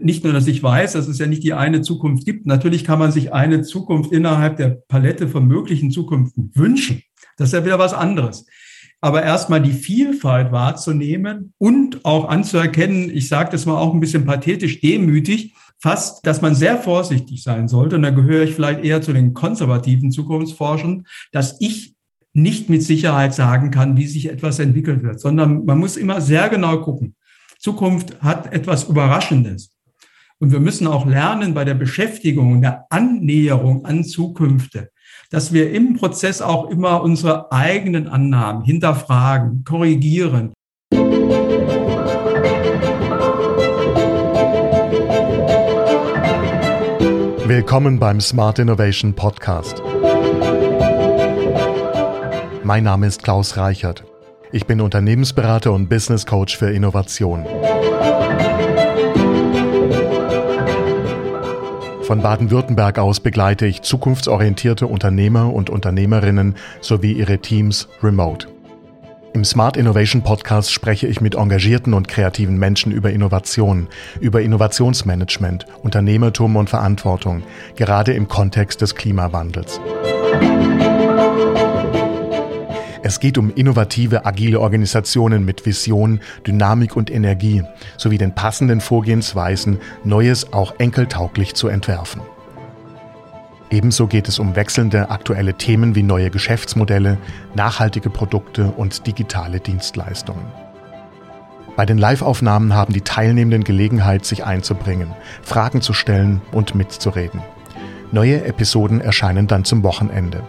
nicht nur, dass ich weiß, dass es ja nicht die eine Zukunft gibt. Natürlich kann man sich eine Zukunft innerhalb der Palette von möglichen Zukunften wünschen. Das ist ja wieder was anderes. Aber erstmal die Vielfalt wahrzunehmen und auch anzuerkennen, ich sage das mal auch ein bisschen pathetisch, demütig, fast, dass man sehr vorsichtig sein sollte. Und da gehöre ich vielleicht eher zu den konservativen Zukunftsforschern, dass ich nicht mit Sicherheit sagen kann, wie sich etwas entwickeln wird, sondern man muss immer sehr genau gucken. Zukunft hat etwas Überraschendes. Und wir müssen auch lernen bei der Beschäftigung und der Annäherung an Zukünfte, dass wir im Prozess auch immer unsere eigenen Annahmen hinterfragen, korrigieren. Willkommen beim Smart Innovation Podcast. Mein Name ist Klaus Reichert. Ich bin Unternehmensberater und Business Coach für Innovation. Von Baden-Württemberg aus begleite ich zukunftsorientierte Unternehmer und Unternehmerinnen sowie ihre Teams remote. Im Smart Innovation Podcast spreche ich mit engagierten und kreativen Menschen über Innovation, über Innovationsmanagement, Unternehmertum und Verantwortung, gerade im Kontext des Klimawandels. Es geht um innovative, agile Organisationen mit Vision, Dynamik und Energie sowie den passenden Vorgehensweisen, Neues auch enkeltauglich zu entwerfen. Ebenso geht es um wechselnde aktuelle Themen wie neue Geschäftsmodelle, nachhaltige Produkte und digitale Dienstleistungen. Bei den Live-Aufnahmen haben die Teilnehmenden Gelegenheit, sich einzubringen, Fragen zu stellen und mitzureden. Neue Episoden erscheinen dann zum Wochenende.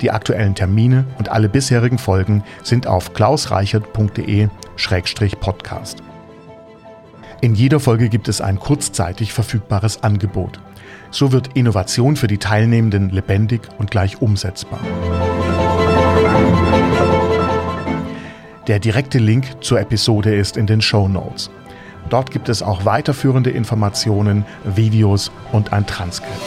Die aktuellen Termine und alle bisherigen Folgen sind auf klausreichert.de-podcast. In jeder Folge gibt es ein kurzzeitig verfügbares Angebot. So wird Innovation für die Teilnehmenden lebendig und gleich umsetzbar. Der direkte Link zur Episode ist in den Show Notes. Dort gibt es auch weiterführende Informationen, Videos und ein Transkript.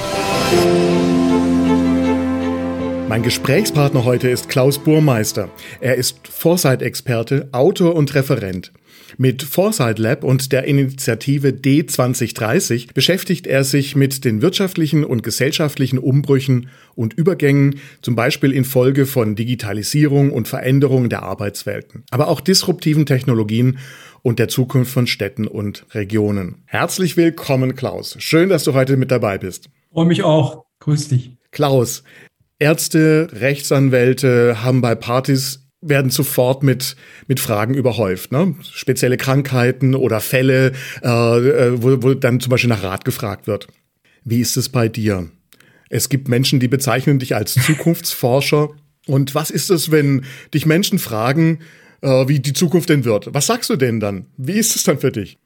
Mein Gesprächspartner heute ist Klaus Burmeister. Er ist Foresight-Experte, Autor und Referent. Mit Foresight Lab und der Initiative D2030 beschäftigt er sich mit den wirtschaftlichen und gesellschaftlichen Umbrüchen und Übergängen, zum Beispiel infolge von Digitalisierung und Veränderung der Arbeitswelten, aber auch disruptiven Technologien und der Zukunft von Städten und Regionen. Herzlich willkommen, Klaus. Schön, dass du heute mit dabei bist. Freue mich auch. Grüß dich. Klaus, Ärzte, Rechtsanwälte haben bei Partys werden sofort mit, mit Fragen überhäuft. Ne? Spezielle Krankheiten oder Fälle, äh, äh, wo, wo dann zum Beispiel nach Rat gefragt wird. Wie ist es bei dir? Es gibt Menschen, die bezeichnen dich als Zukunftsforscher. Und was ist es, wenn dich Menschen fragen, äh, wie die Zukunft denn wird? Was sagst du denn dann? Wie ist es dann für dich?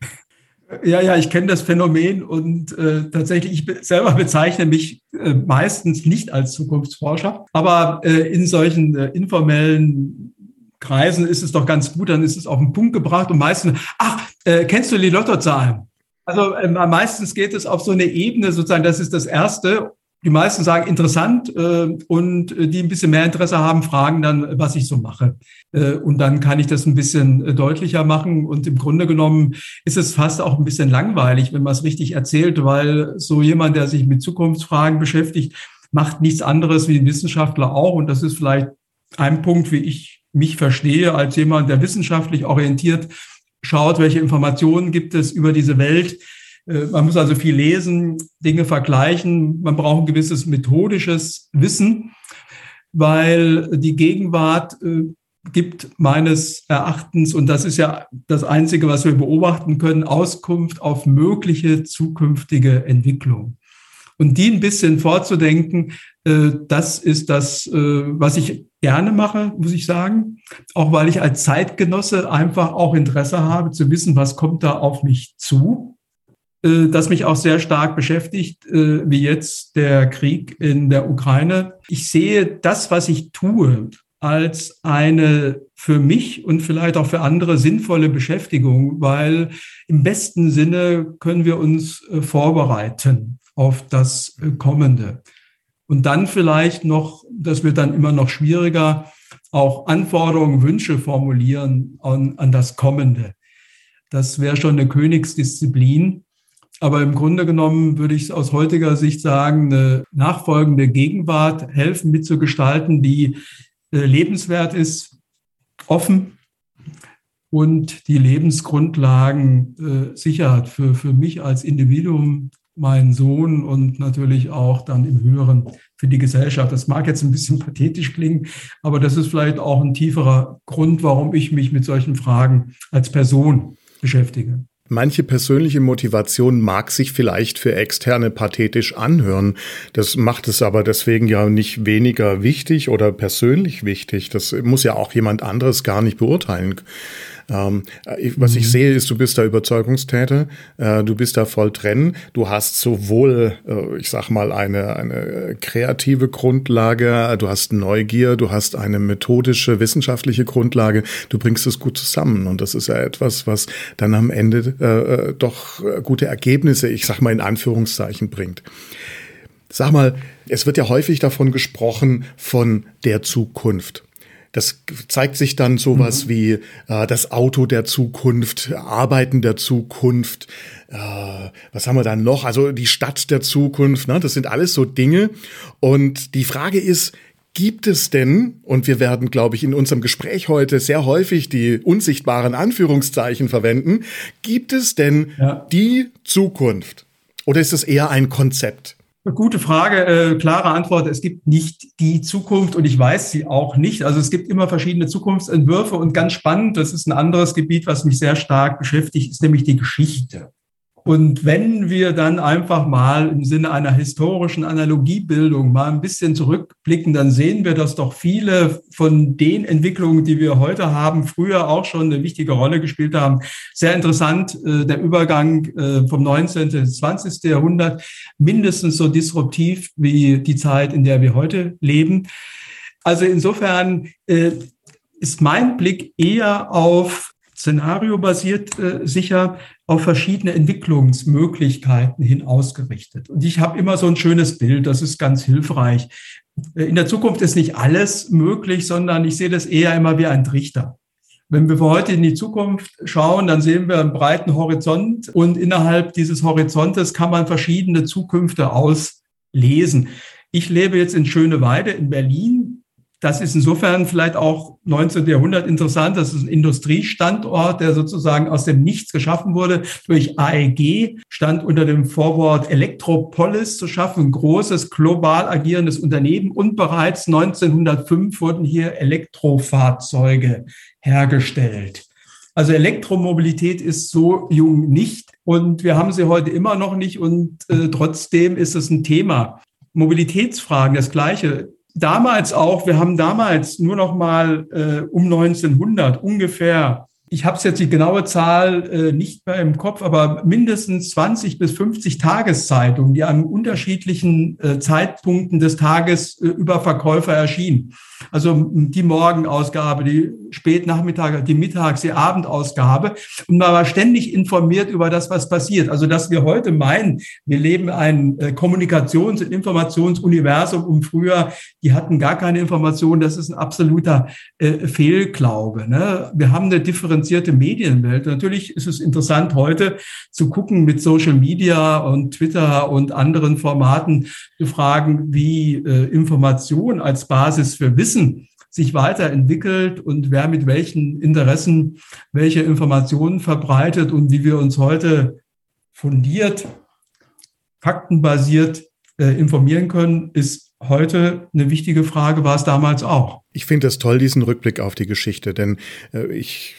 Ja, ja, ich kenne das Phänomen und äh, tatsächlich, ich be selber bezeichne mich äh, meistens nicht als Zukunftsforscher, aber äh, in solchen äh, informellen Kreisen ist es doch ganz gut, dann ist es auf den Punkt gebracht und meistens, ach, äh, kennst du die Lottozahlen? Also äh, meistens geht es auf so eine Ebene sozusagen, das ist das Erste die meisten sagen interessant äh, und äh, die ein bisschen mehr Interesse haben, fragen dann, was ich so mache. Äh, und dann kann ich das ein bisschen äh, deutlicher machen. Und im Grunde genommen ist es fast auch ein bisschen langweilig, wenn man es richtig erzählt, weil so jemand, der sich mit Zukunftsfragen beschäftigt, macht nichts anderes wie ein Wissenschaftler auch. Und das ist vielleicht ein Punkt, wie ich mich verstehe, als jemand, der wissenschaftlich orientiert schaut, welche Informationen gibt es über diese Welt man muss also viel lesen, Dinge vergleichen. Man braucht ein gewisses methodisches Wissen, weil die Gegenwart äh, gibt meines Erachtens, und das ist ja das Einzige, was wir beobachten können, Auskunft auf mögliche zukünftige Entwicklung. Und die ein bisschen vorzudenken, äh, das ist das, was ich gerne mache, muss ich sagen. Auch weil ich als Zeitgenosse einfach auch Interesse habe zu wissen, was kommt da auf mich zu. Äh, das mich auch sehr stark beschäftigt, äh, wie jetzt der Krieg in der Ukraine. Ich sehe das, was ich tue, als eine für mich und vielleicht auch für andere sinnvolle Beschäftigung, weil im besten Sinne können wir uns äh, vorbereiten auf das Kommende. Und dann vielleicht noch, das wird dann immer noch schwieriger, auch Anforderungen, Wünsche formulieren an, an das Kommende. Das wäre schon eine Königsdisziplin. Aber im Grunde genommen würde ich aus heutiger Sicht sagen, eine nachfolgende Gegenwart helfen mitzugestalten, die äh, lebenswert ist, offen und die Lebensgrundlagen äh, sichert für, für mich als Individuum, meinen Sohn und natürlich auch dann im Höheren für die Gesellschaft. Das mag jetzt ein bisschen pathetisch klingen, aber das ist vielleicht auch ein tieferer Grund, warum ich mich mit solchen Fragen als Person beschäftige. Manche persönliche Motivation mag sich vielleicht für Externe pathetisch anhören. Das macht es aber deswegen ja nicht weniger wichtig oder persönlich wichtig. Das muss ja auch jemand anderes gar nicht beurteilen. Ähm, was ich mhm. sehe, ist, du bist da Überzeugungstäter, äh, du bist da voll drin, du hast sowohl, äh, ich sag mal, eine, eine kreative Grundlage, du hast Neugier, du hast eine methodische, wissenschaftliche Grundlage, du bringst es gut zusammen und das ist ja etwas, was dann am Ende äh, äh doch gute Ergebnisse, ich sag mal in Anführungszeichen, bringt. Sag mal, es wird ja häufig davon gesprochen von der Zukunft. Das zeigt sich dann sowas mhm. wie äh, das Auto der Zukunft, Arbeiten der Zukunft. Äh, was haben wir dann noch? Also die Stadt der Zukunft. Ne? Das sind alles so Dinge. Und die Frage ist, Gibt es denn, und wir werden, glaube ich, in unserem Gespräch heute sehr häufig die unsichtbaren Anführungszeichen verwenden, gibt es denn ja. die Zukunft? Oder ist es eher ein Konzept? Gute Frage, äh, klare Antwort. Es gibt nicht die Zukunft und ich weiß sie auch nicht. Also es gibt immer verschiedene Zukunftsentwürfe und ganz spannend, das ist ein anderes Gebiet, was mich sehr stark beschäftigt, ist nämlich die Geschichte. Und wenn wir dann einfach mal im Sinne einer historischen Analogiebildung mal ein bisschen zurückblicken, dann sehen wir, dass doch viele von den Entwicklungen, die wir heute haben, früher auch schon eine wichtige Rolle gespielt haben. Sehr interessant, äh, der Übergang äh, vom 19. ins 20. Jahrhundert, mindestens so disruptiv wie die Zeit, in der wir heute leben. Also insofern äh, ist mein Blick eher auf Szenario basiert äh, sicher auf verschiedene Entwicklungsmöglichkeiten hin ausgerichtet. Und ich habe immer so ein schönes Bild, das ist ganz hilfreich. Äh, in der Zukunft ist nicht alles möglich, sondern ich sehe das eher immer wie ein Trichter. Wenn wir heute in die Zukunft schauen, dann sehen wir einen breiten Horizont und innerhalb dieses Horizontes kann man verschiedene Zukünfte auslesen. Ich lebe jetzt in Schöneweide in Berlin. Das ist insofern vielleicht auch 19. Jahrhundert interessant. Das ist ein Industriestandort, der sozusagen aus dem Nichts geschaffen wurde durch AEG, stand unter dem Vorwort Elektropolis zu schaffen, ein großes global agierendes Unternehmen. Und bereits 1905 wurden hier Elektrofahrzeuge hergestellt. Also Elektromobilität ist so jung nicht und wir haben sie heute immer noch nicht und äh, trotzdem ist es ein Thema. Mobilitätsfragen, das Gleiche damals auch, wir haben damals nur noch mal äh, um 1900 ungefähr, ich habe jetzt die genaue Zahl äh, nicht mehr im Kopf, aber mindestens 20 bis 50 Tageszeitungen, die an unterschiedlichen äh, Zeitpunkten des Tages äh, über Verkäufer erschienen. Also die Morgenausgabe, die Spätnachmittag, die Mittags-, die Abendausgabe. Und man war ständig informiert über das, was passiert. Also, dass wir heute meinen, wir leben ein äh, Kommunikations- und Informationsuniversum und früher, die hatten gar keine Informationen, das ist ein absoluter äh, Fehlglaube. Ne? Wir haben eine differenzierte Medienwelt. Natürlich ist es interessant, heute zu gucken mit Social Media und Twitter und anderen Formaten zu fragen, wie äh, Information als Basis für Wissen Wissen sich weiterentwickelt und wer mit welchen Interessen welche Informationen verbreitet und wie wir uns heute fundiert, faktenbasiert äh, informieren können, ist heute eine wichtige Frage, war es damals auch. Ich finde es toll, diesen Rückblick auf die Geschichte, denn äh, ich,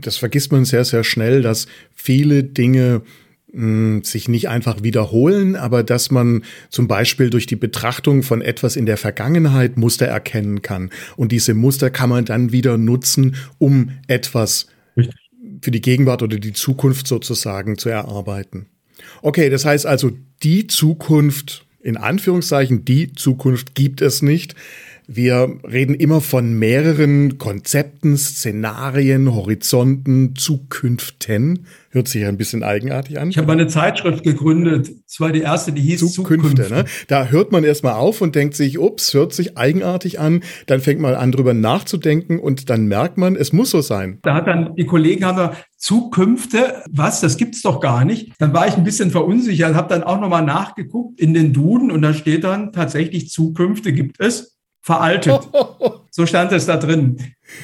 das vergisst man sehr, sehr schnell, dass viele Dinge sich nicht einfach wiederholen, aber dass man zum Beispiel durch die Betrachtung von etwas in der Vergangenheit Muster erkennen kann. Und diese Muster kann man dann wieder nutzen, um etwas für die Gegenwart oder die Zukunft sozusagen zu erarbeiten. Okay, das heißt also, die Zukunft, in Anführungszeichen, die Zukunft gibt es nicht. Wir reden immer von mehreren Konzepten, Szenarien, Horizonten, Zukünften. Hört sich ja ein bisschen eigenartig an. Ich habe mal eine Zeitschrift gegründet. Es war die erste, die hieß Zukünfte. Zukünfte. Ne? Da hört man erstmal auf und denkt sich, ups, hört sich eigenartig an. Dann fängt man an, drüber nachzudenken und dann merkt man, es muss so sein. Da hat dann die Kollegen haben da Zukünfte, was, das gibt's doch gar nicht. Dann war ich ein bisschen verunsichert, habe dann auch nochmal nachgeguckt in den Duden und da steht dann tatsächlich Zukünfte gibt es veraltet. So stand es da drin.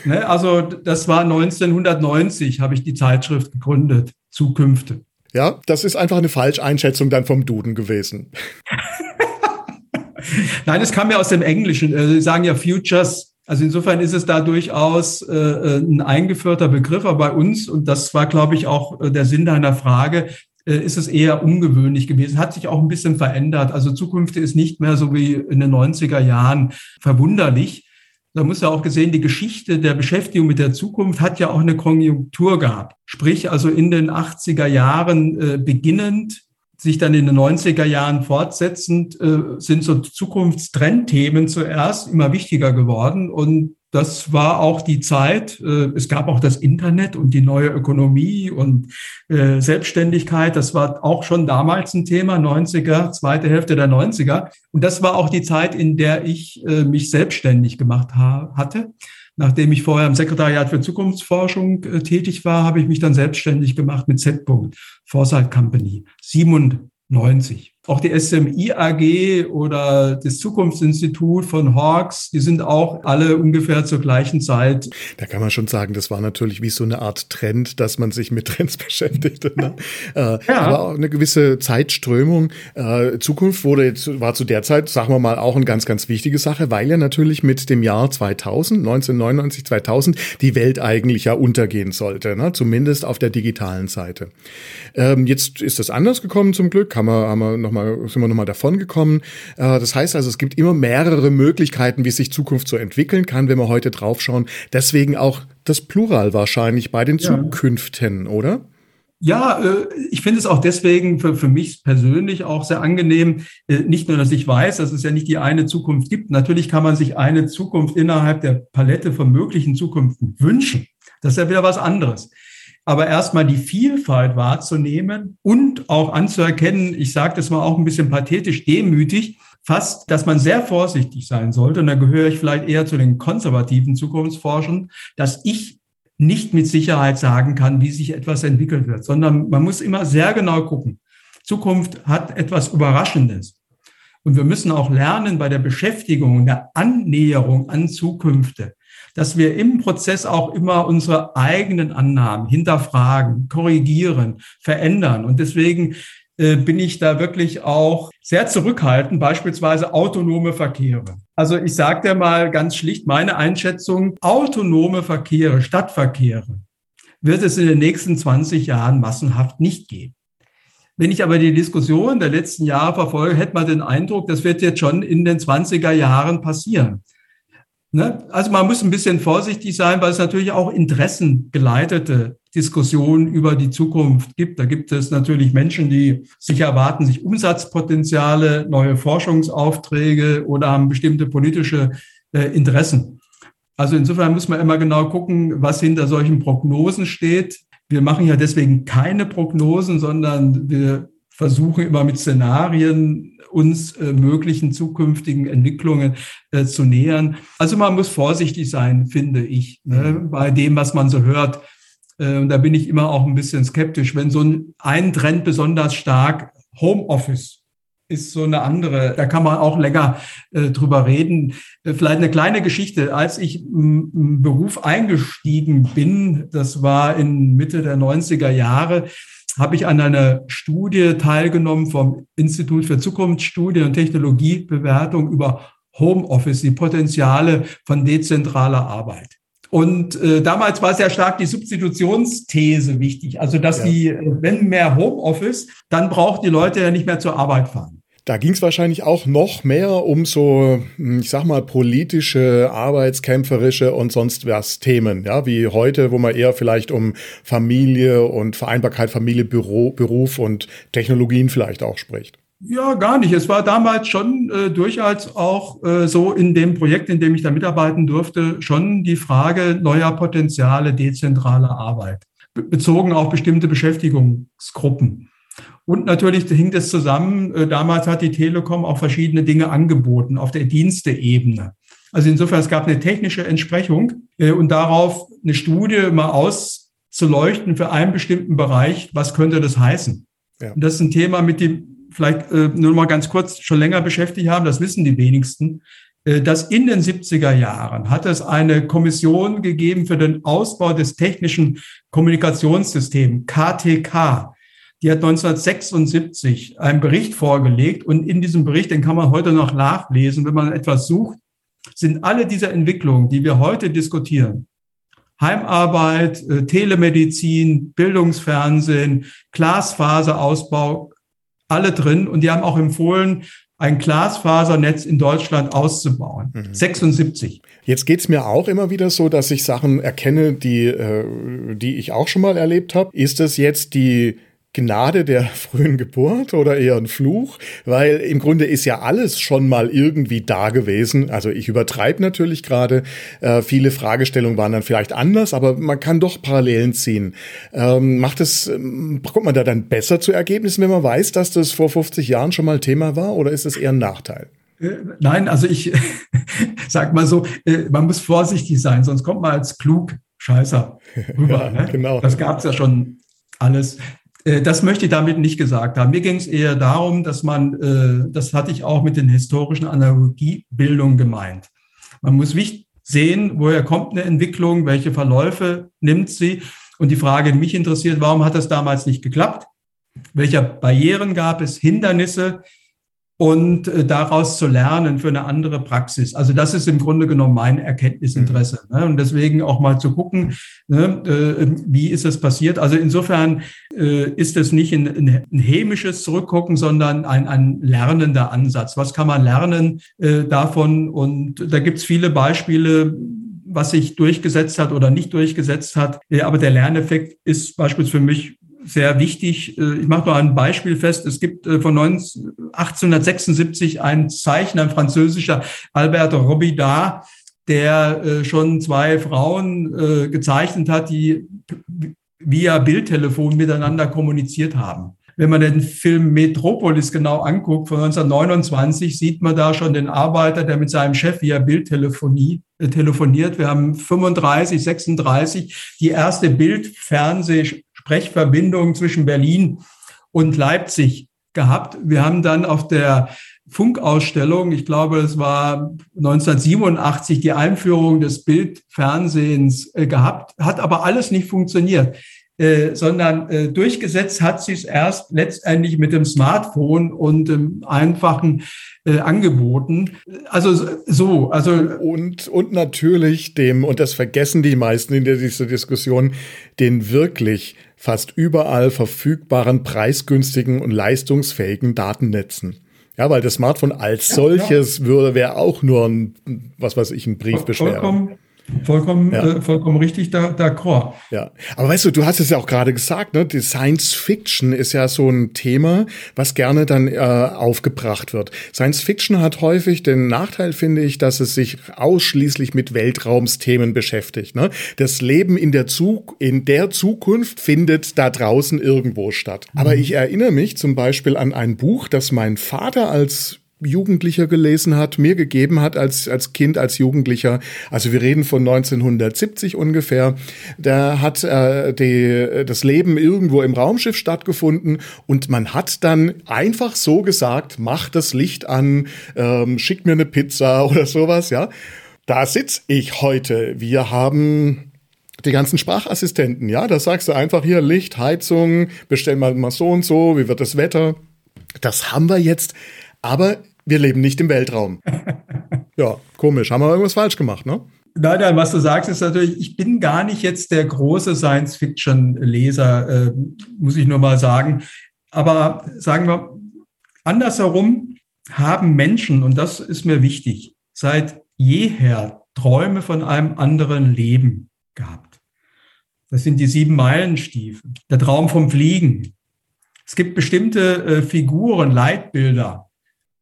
Ne? Also das war 1990, habe ich die Zeitschrift gegründet, Zukünfte. Ja, das ist einfach eine Falscheinschätzung dann vom Duden gewesen. Nein, es kam ja aus dem Englischen. Äh, Sie sagen ja Futures. Also insofern ist es da durchaus äh, äh, ein eingeführter Begriff, aber bei uns, und das war, glaube ich, auch der Sinn deiner Frage, äh, ist es eher ungewöhnlich gewesen. Hat sich auch ein bisschen verändert. Also Zukunft ist nicht mehr so wie in den 90er Jahren verwunderlich. Da muss ja auch gesehen, die Geschichte der Beschäftigung mit der Zukunft hat ja auch eine Konjunktur gehabt. Sprich, also in den 80er Jahren äh, beginnend, sich dann in den 90er Jahren fortsetzend, äh, sind so Zukunftstrendthemen zuerst immer wichtiger geworden. Und das war auch die Zeit. Äh, es gab auch das Internet und die neue Ökonomie und äh, Selbstständigkeit. Das war auch schon damals ein Thema, 90er, zweite Hälfte der 90er. Und das war auch die Zeit, in der ich äh, mich selbstständig gemacht hatte. Nachdem ich vorher im Sekretariat für Zukunftsforschung tätig war, habe ich mich dann selbstständig gemacht mit Z. Foresight Company. 97. Auch die SMI AG oder das Zukunftsinstitut von Hawks, die sind auch alle ungefähr zur gleichen Zeit. Da kann man schon sagen, das war natürlich wie so eine Art Trend, dass man sich mit Trends beschäftigte. Ne? äh, ja. Aber auch eine gewisse Zeitströmung. Äh, Zukunft wurde jetzt, war zu der Zeit, sagen wir mal, auch eine ganz, ganz wichtige Sache, weil ja natürlich mit dem Jahr 2000, 1999, 2000, die Welt eigentlich ja untergehen sollte, ne? zumindest auf der digitalen Seite. Ähm, jetzt ist das anders gekommen zum Glück, haben wir, haben wir noch mal, sind wir nochmal davon gekommen. Äh, das heißt also, es gibt immer mehrere Möglichkeiten, wie sich Zukunft so entwickeln kann, wenn wir heute draufschauen. Deswegen auch das Plural wahrscheinlich bei den ja. Zukünften, oder? Ja, äh, ich finde es auch deswegen für, für mich persönlich auch sehr angenehm, äh, nicht nur, dass ich weiß, dass es ja nicht die eine Zukunft gibt. Natürlich kann man sich eine Zukunft innerhalb der Palette von möglichen Zukunften wünschen. Das ist ja wieder was anderes aber erstmal die Vielfalt wahrzunehmen und auch anzuerkennen, ich sage das mal auch ein bisschen pathetisch, demütig, fast, dass man sehr vorsichtig sein sollte, und da gehöre ich vielleicht eher zu den konservativen Zukunftsforschern, dass ich nicht mit Sicherheit sagen kann, wie sich etwas entwickelt wird, sondern man muss immer sehr genau gucken. Zukunft hat etwas Überraschendes. Und wir müssen auch lernen bei der Beschäftigung, der Annäherung an Zukünfte, dass wir im Prozess auch immer unsere eigenen Annahmen hinterfragen, korrigieren, verändern. Und deswegen äh, bin ich da wirklich auch sehr zurückhaltend, beispielsweise autonome Verkehre. Also ich sage dir mal ganz schlicht meine Einschätzung, autonome Verkehre, Stadtverkehre wird es in den nächsten 20 Jahren massenhaft nicht geben. Wenn ich aber die Diskussion der letzten Jahre verfolge, hätte man den Eindruck, das wird jetzt schon in den 20er Jahren passieren. Ne? Also man muss ein bisschen vorsichtig sein, weil es natürlich auch interessengeleitete Diskussionen über die Zukunft gibt. Da gibt es natürlich Menschen, die sich erwarten, sich Umsatzpotenziale, neue Forschungsaufträge oder haben bestimmte politische äh, Interessen. Also insofern muss man immer genau gucken, was hinter solchen Prognosen steht. Wir machen ja deswegen keine Prognosen, sondern wir versuchen immer mit Szenarien uns äh, möglichen zukünftigen Entwicklungen äh, zu nähern. Also man muss vorsichtig sein, finde ich, ne, mhm. bei dem, was man so hört. Äh, und da bin ich immer auch ein bisschen skeptisch, wenn so ein, ein Trend besonders stark Homeoffice ist so eine andere, da kann man auch länger äh, drüber reden. Äh, vielleicht eine kleine Geschichte. Als ich im Beruf eingestiegen bin, das war in Mitte der 90er Jahre, habe ich an einer Studie teilgenommen vom Institut für Zukunftsstudien und Technologiebewertung über Homeoffice, die Potenziale von dezentraler Arbeit. Und äh, damals war sehr stark die Substitutionsthese wichtig. Also, dass ja. die, wenn mehr Homeoffice, dann braucht die Leute ja nicht mehr zur Arbeit fahren. Da ging es wahrscheinlich auch noch mehr um so, hm, ich sag mal, politische, arbeitskämpferische und sonst was Themen, ja, wie heute, wo man eher vielleicht um Familie und Vereinbarkeit Familie, Büro, Beruf und Technologien vielleicht auch spricht. Ja, gar nicht. Es war damals schon äh, durchaus auch äh, so in dem Projekt, in dem ich da mitarbeiten durfte, schon die Frage neuer Potenziale dezentraler Arbeit, bezogen auf bestimmte Beschäftigungsgruppen. Und natürlich hing das zusammen, äh, damals hat die Telekom auch verschiedene Dinge angeboten auf der Diensteebene. Also insofern, es gab eine technische Entsprechung äh, und darauf eine Studie mal auszuleuchten für einen bestimmten Bereich, was könnte das heißen. Ja. Und das ist ein Thema, mit dem vielleicht äh, nur mal ganz kurz schon länger beschäftigt haben, das wissen die wenigsten, dass in den 70er Jahren hat es eine Kommission gegeben für den Ausbau des technischen Kommunikationssystems, KTK. Die hat 1976 einen Bericht vorgelegt und in diesem Bericht, den kann man heute noch nachlesen, wenn man etwas sucht, sind alle diese Entwicklungen, die wir heute diskutieren, Heimarbeit, äh, Telemedizin, Bildungsfernsehen, Glasfaserausbau, alle drin und die haben auch empfohlen, ein Glasfasernetz in Deutschland auszubauen. Mhm. 76. Jetzt geht's mir auch immer wieder so, dass ich Sachen erkenne, die, äh, die ich auch schon mal erlebt habe. Ist das jetzt die Gnade der frühen Geburt oder eher ein Fluch? Weil im Grunde ist ja alles schon mal irgendwie da gewesen. Also ich übertreibe natürlich gerade. Äh, viele Fragestellungen waren dann vielleicht anders, aber man kann doch Parallelen ziehen. Ähm, macht es, ähm, kommt man da dann besser zu Ergebnissen, wenn man weiß, dass das vor 50 Jahren schon mal Thema war, oder ist das eher ein Nachteil? Äh, nein, also ich sag mal so, äh, man muss vorsichtig sein, sonst kommt man als klug Scheißer rüber. ne? Genau. Das gab es ja schon alles. Äh, das möchte ich damit nicht gesagt haben. Mir ging es eher darum, dass man, äh, das hatte ich auch mit den historischen Analogiebildungen gemeint. Man muss sehen, woher kommt eine Entwicklung, welche Verläufe nimmt sie. Und die Frage, die mich interessiert, warum hat das damals nicht geklappt? Welche Barrieren gab es, Hindernisse? Und äh, daraus zu lernen für eine andere Praxis. Also das ist im Grunde genommen mein Erkenntnisinteresse. Mhm. Ne? Und deswegen auch mal zu gucken, ne, äh, wie ist es passiert. Also insofern äh, ist es nicht ein, ein hämisches Zurückgucken, sondern ein, ein lernender Ansatz. Was kann man lernen äh, davon? Und da gibt's viele Beispiele, was sich durchgesetzt hat oder nicht durchgesetzt hat. Aber der Lerneffekt ist beispielsweise für mich sehr wichtig. Äh, ich mache nur ein Beispiel fest. Es gibt äh, von 1876 einen Zeichner, ein französischer Albert Robida, der äh, schon zwei Frauen gezeichnet hat, die via Bildtelefon miteinander kommuniziert haben. Wenn man den Film Metropolis genau anguckt von 1929, sieht man da schon den Arbeiter, der mit seinem Chef via Bildtelefonie telefoniert. Wir haben 35, 36 die erste Bildfernseh Sprechverbindung zwischen Berlin und Leipzig gehabt. Wir haben dann auf der Funkausstellung, ich glaube, es war 1987 die Einführung des Bildfernsehens äh, gehabt, hat aber alles nicht funktioniert. Äh, sondern äh, durchgesetzt hat sich es erst letztendlich mit dem Smartphone und dem einfachen Angeboten. Also so, also und und natürlich dem und das vergessen die meisten in dieser Diskussion den wirklich fast überall verfügbaren preisgünstigen und leistungsfähigen Datennetzen. Ja, weil das Smartphone als solches ja, würde wäre auch nur ein was weiß ich ein Briefbeschwerer. Vollkommen, Vollkommen, ja. äh, vollkommen richtig, d'accord. Ja, aber weißt du, du hast es ja auch gerade gesagt, ne? Die Science Fiction ist ja so ein Thema, was gerne dann äh, aufgebracht wird. Science Fiction hat häufig den Nachteil, finde ich, dass es sich ausschließlich mit Weltraumsthemen beschäftigt. Ne? Das Leben in der, Zug in der Zukunft findet da draußen irgendwo statt. Mhm. Aber ich erinnere mich zum Beispiel an ein Buch, das mein Vater als Jugendlicher gelesen hat, mir gegeben hat als, als Kind, als Jugendlicher. Also wir reden von 1970 ungefähr. Da hat äh, die, das Leben irgendwo im Raumschiff stattgefunden und man hat dann einfach so gesagt, mach das Licht an, ähm, schick mir eine Pizza oder sowas, ja. Da sitz ich heute. Wir haben die ganzen Sprachassistenten, ja, da sagst du einfach hier Licht, Heizung, bestell mal mal so und so, wie wird das Wetter? Das haben wir jetzt, aber wir leben nicht im Weltraum. ja, komisch. Haben wir irgendwas falsch gemacht, ne? Nein, nein, was du sagst, ist natürlich, ich bin gar nicht jetzt der große Science-Fiction-Leser, äh, muss ich nur mal sagen. Aber sagen wir, andersherum haben Menschen, und das ist mir wichtig, seit jeher Träume von einem anderen Leben gehabt. Das sind die sieben Meilenstiefel, der Traum vom Fliegen, Es gibt bestimmte äh, Figuren, Leitbilder,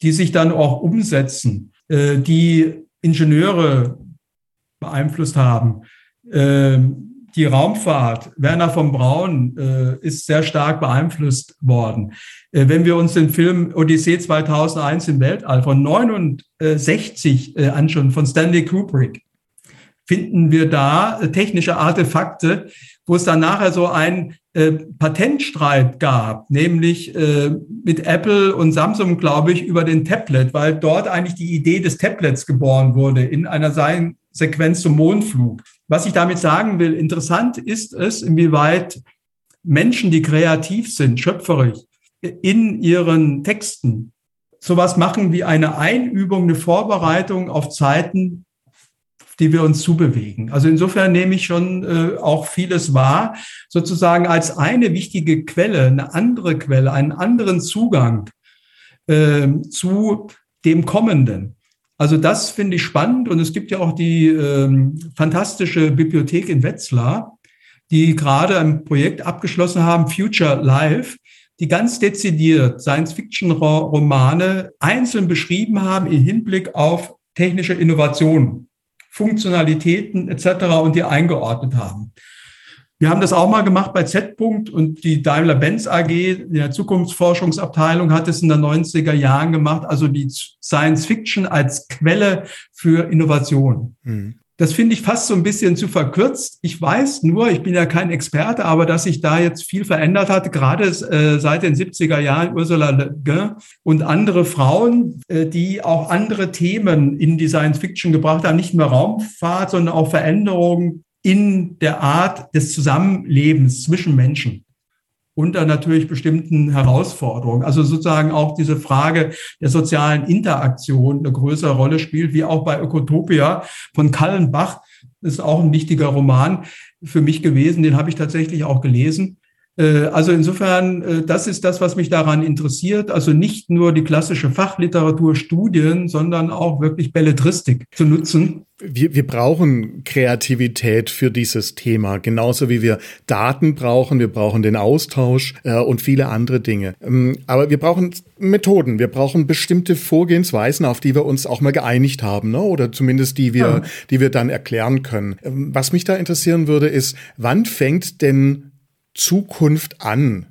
die sich dann auch umsetzen, äh, die Ingenieure beeinflusst haben. Ähm, die Raumfahrt, Werner von Braun, äh, ist sehr stark beeinflusst worden. Äh, wenn wir uns den Film Odyssee 2001 im Weltall von 69 äh, anschauen, von Stanley Kubrick, finden wir da äh, technische Artefakte, wo es dann nachher so ein äh, Patentstreit gab, nämlich äh, mit Apple und Samsung, glaube ich, über den Tablet, weil dort eigentlich die Idee des Tablets geboren wurde in einer Sequenz zum Mondflug. Was ich damit sagen will, interessant ist es, inwieweit Menschen, die kreativ sind, schöpferisch, in ihren Texten sowas machen wie eine Einübung, eine Vorbereitung auf Zeiten, die wir uns zubewegen. Also insofern nehme ich schon äh, auch vieles wahr, sozusagen als eine wichtige Quelle, eine andere Quelle, einen anderen Zugang äh, zu dem Kommenden. Also das finde ich spannend und es gibt ja auch die ähm, fantastische Bibliothek in Wetzlar, die gerade ein Projekt abgeschlossen haben, Future Life, die ganz dezidiert Science-Fiction-Romane einzeln beschrieben haben im Hinblick auf technische Innovationen, Funktionalitäten etc. und die eingeordnet haben. Wir haben das auch mal gemacht bei Z-Punkt und die Daimler-Benz AG, der Zukunftsforschungsabteilung, hat es in den 90er Jahren gemacht, also die Science Fiction als Quelle für Innovation. Mhm. Das finde ich fast so ein bisschen zu verkürzt. Ich weiß nur, ich bin ja kein Experte, aber dass sich da jetzt viel verändert hat, gerade äh, seit den 70er Jahren Ursula Le Guin und andere Frauen, äh, die auch andere Themen in die Science Fiction gebracht haben, nicht nur Raumfahrt, sondern auch Veränderungen in der Art des Zusammenlebens zwischen Menschen unter natürlich bestimmten Herausforderungen. Also sozusagen auch diese Frage der sozialen Interaktion eine größere Rolle spielt, wie auch bei Ökotopia von Kallenbach. Das ist auch ein wichtiger Roman für mich gewesen. Den habe ich tatsächlich auch gelesen. Äh, also insofern, äh, das ist das, was mich daran interessiert. Also nicht nur die klassische Fachliteratur, Studien, sondern auch wirklich Belletristik zu nutzen. Wir, wir brauchen Kreativität für dieses Thema, genauso wie wir Daten brauchen, wir brauchen den Austausch äh, und viele andere Dinge. Ähm, aber wir brauchen Methoden, wir brauchen bestimmte Vorgehensweisen, auf die wir uns auch mal geeinigt haben, ne? oder zumindest die wir, ja. die wir dann erklären können. Ähm, was mich da interessieren würde, ist, wann fängt denn Zukunft an?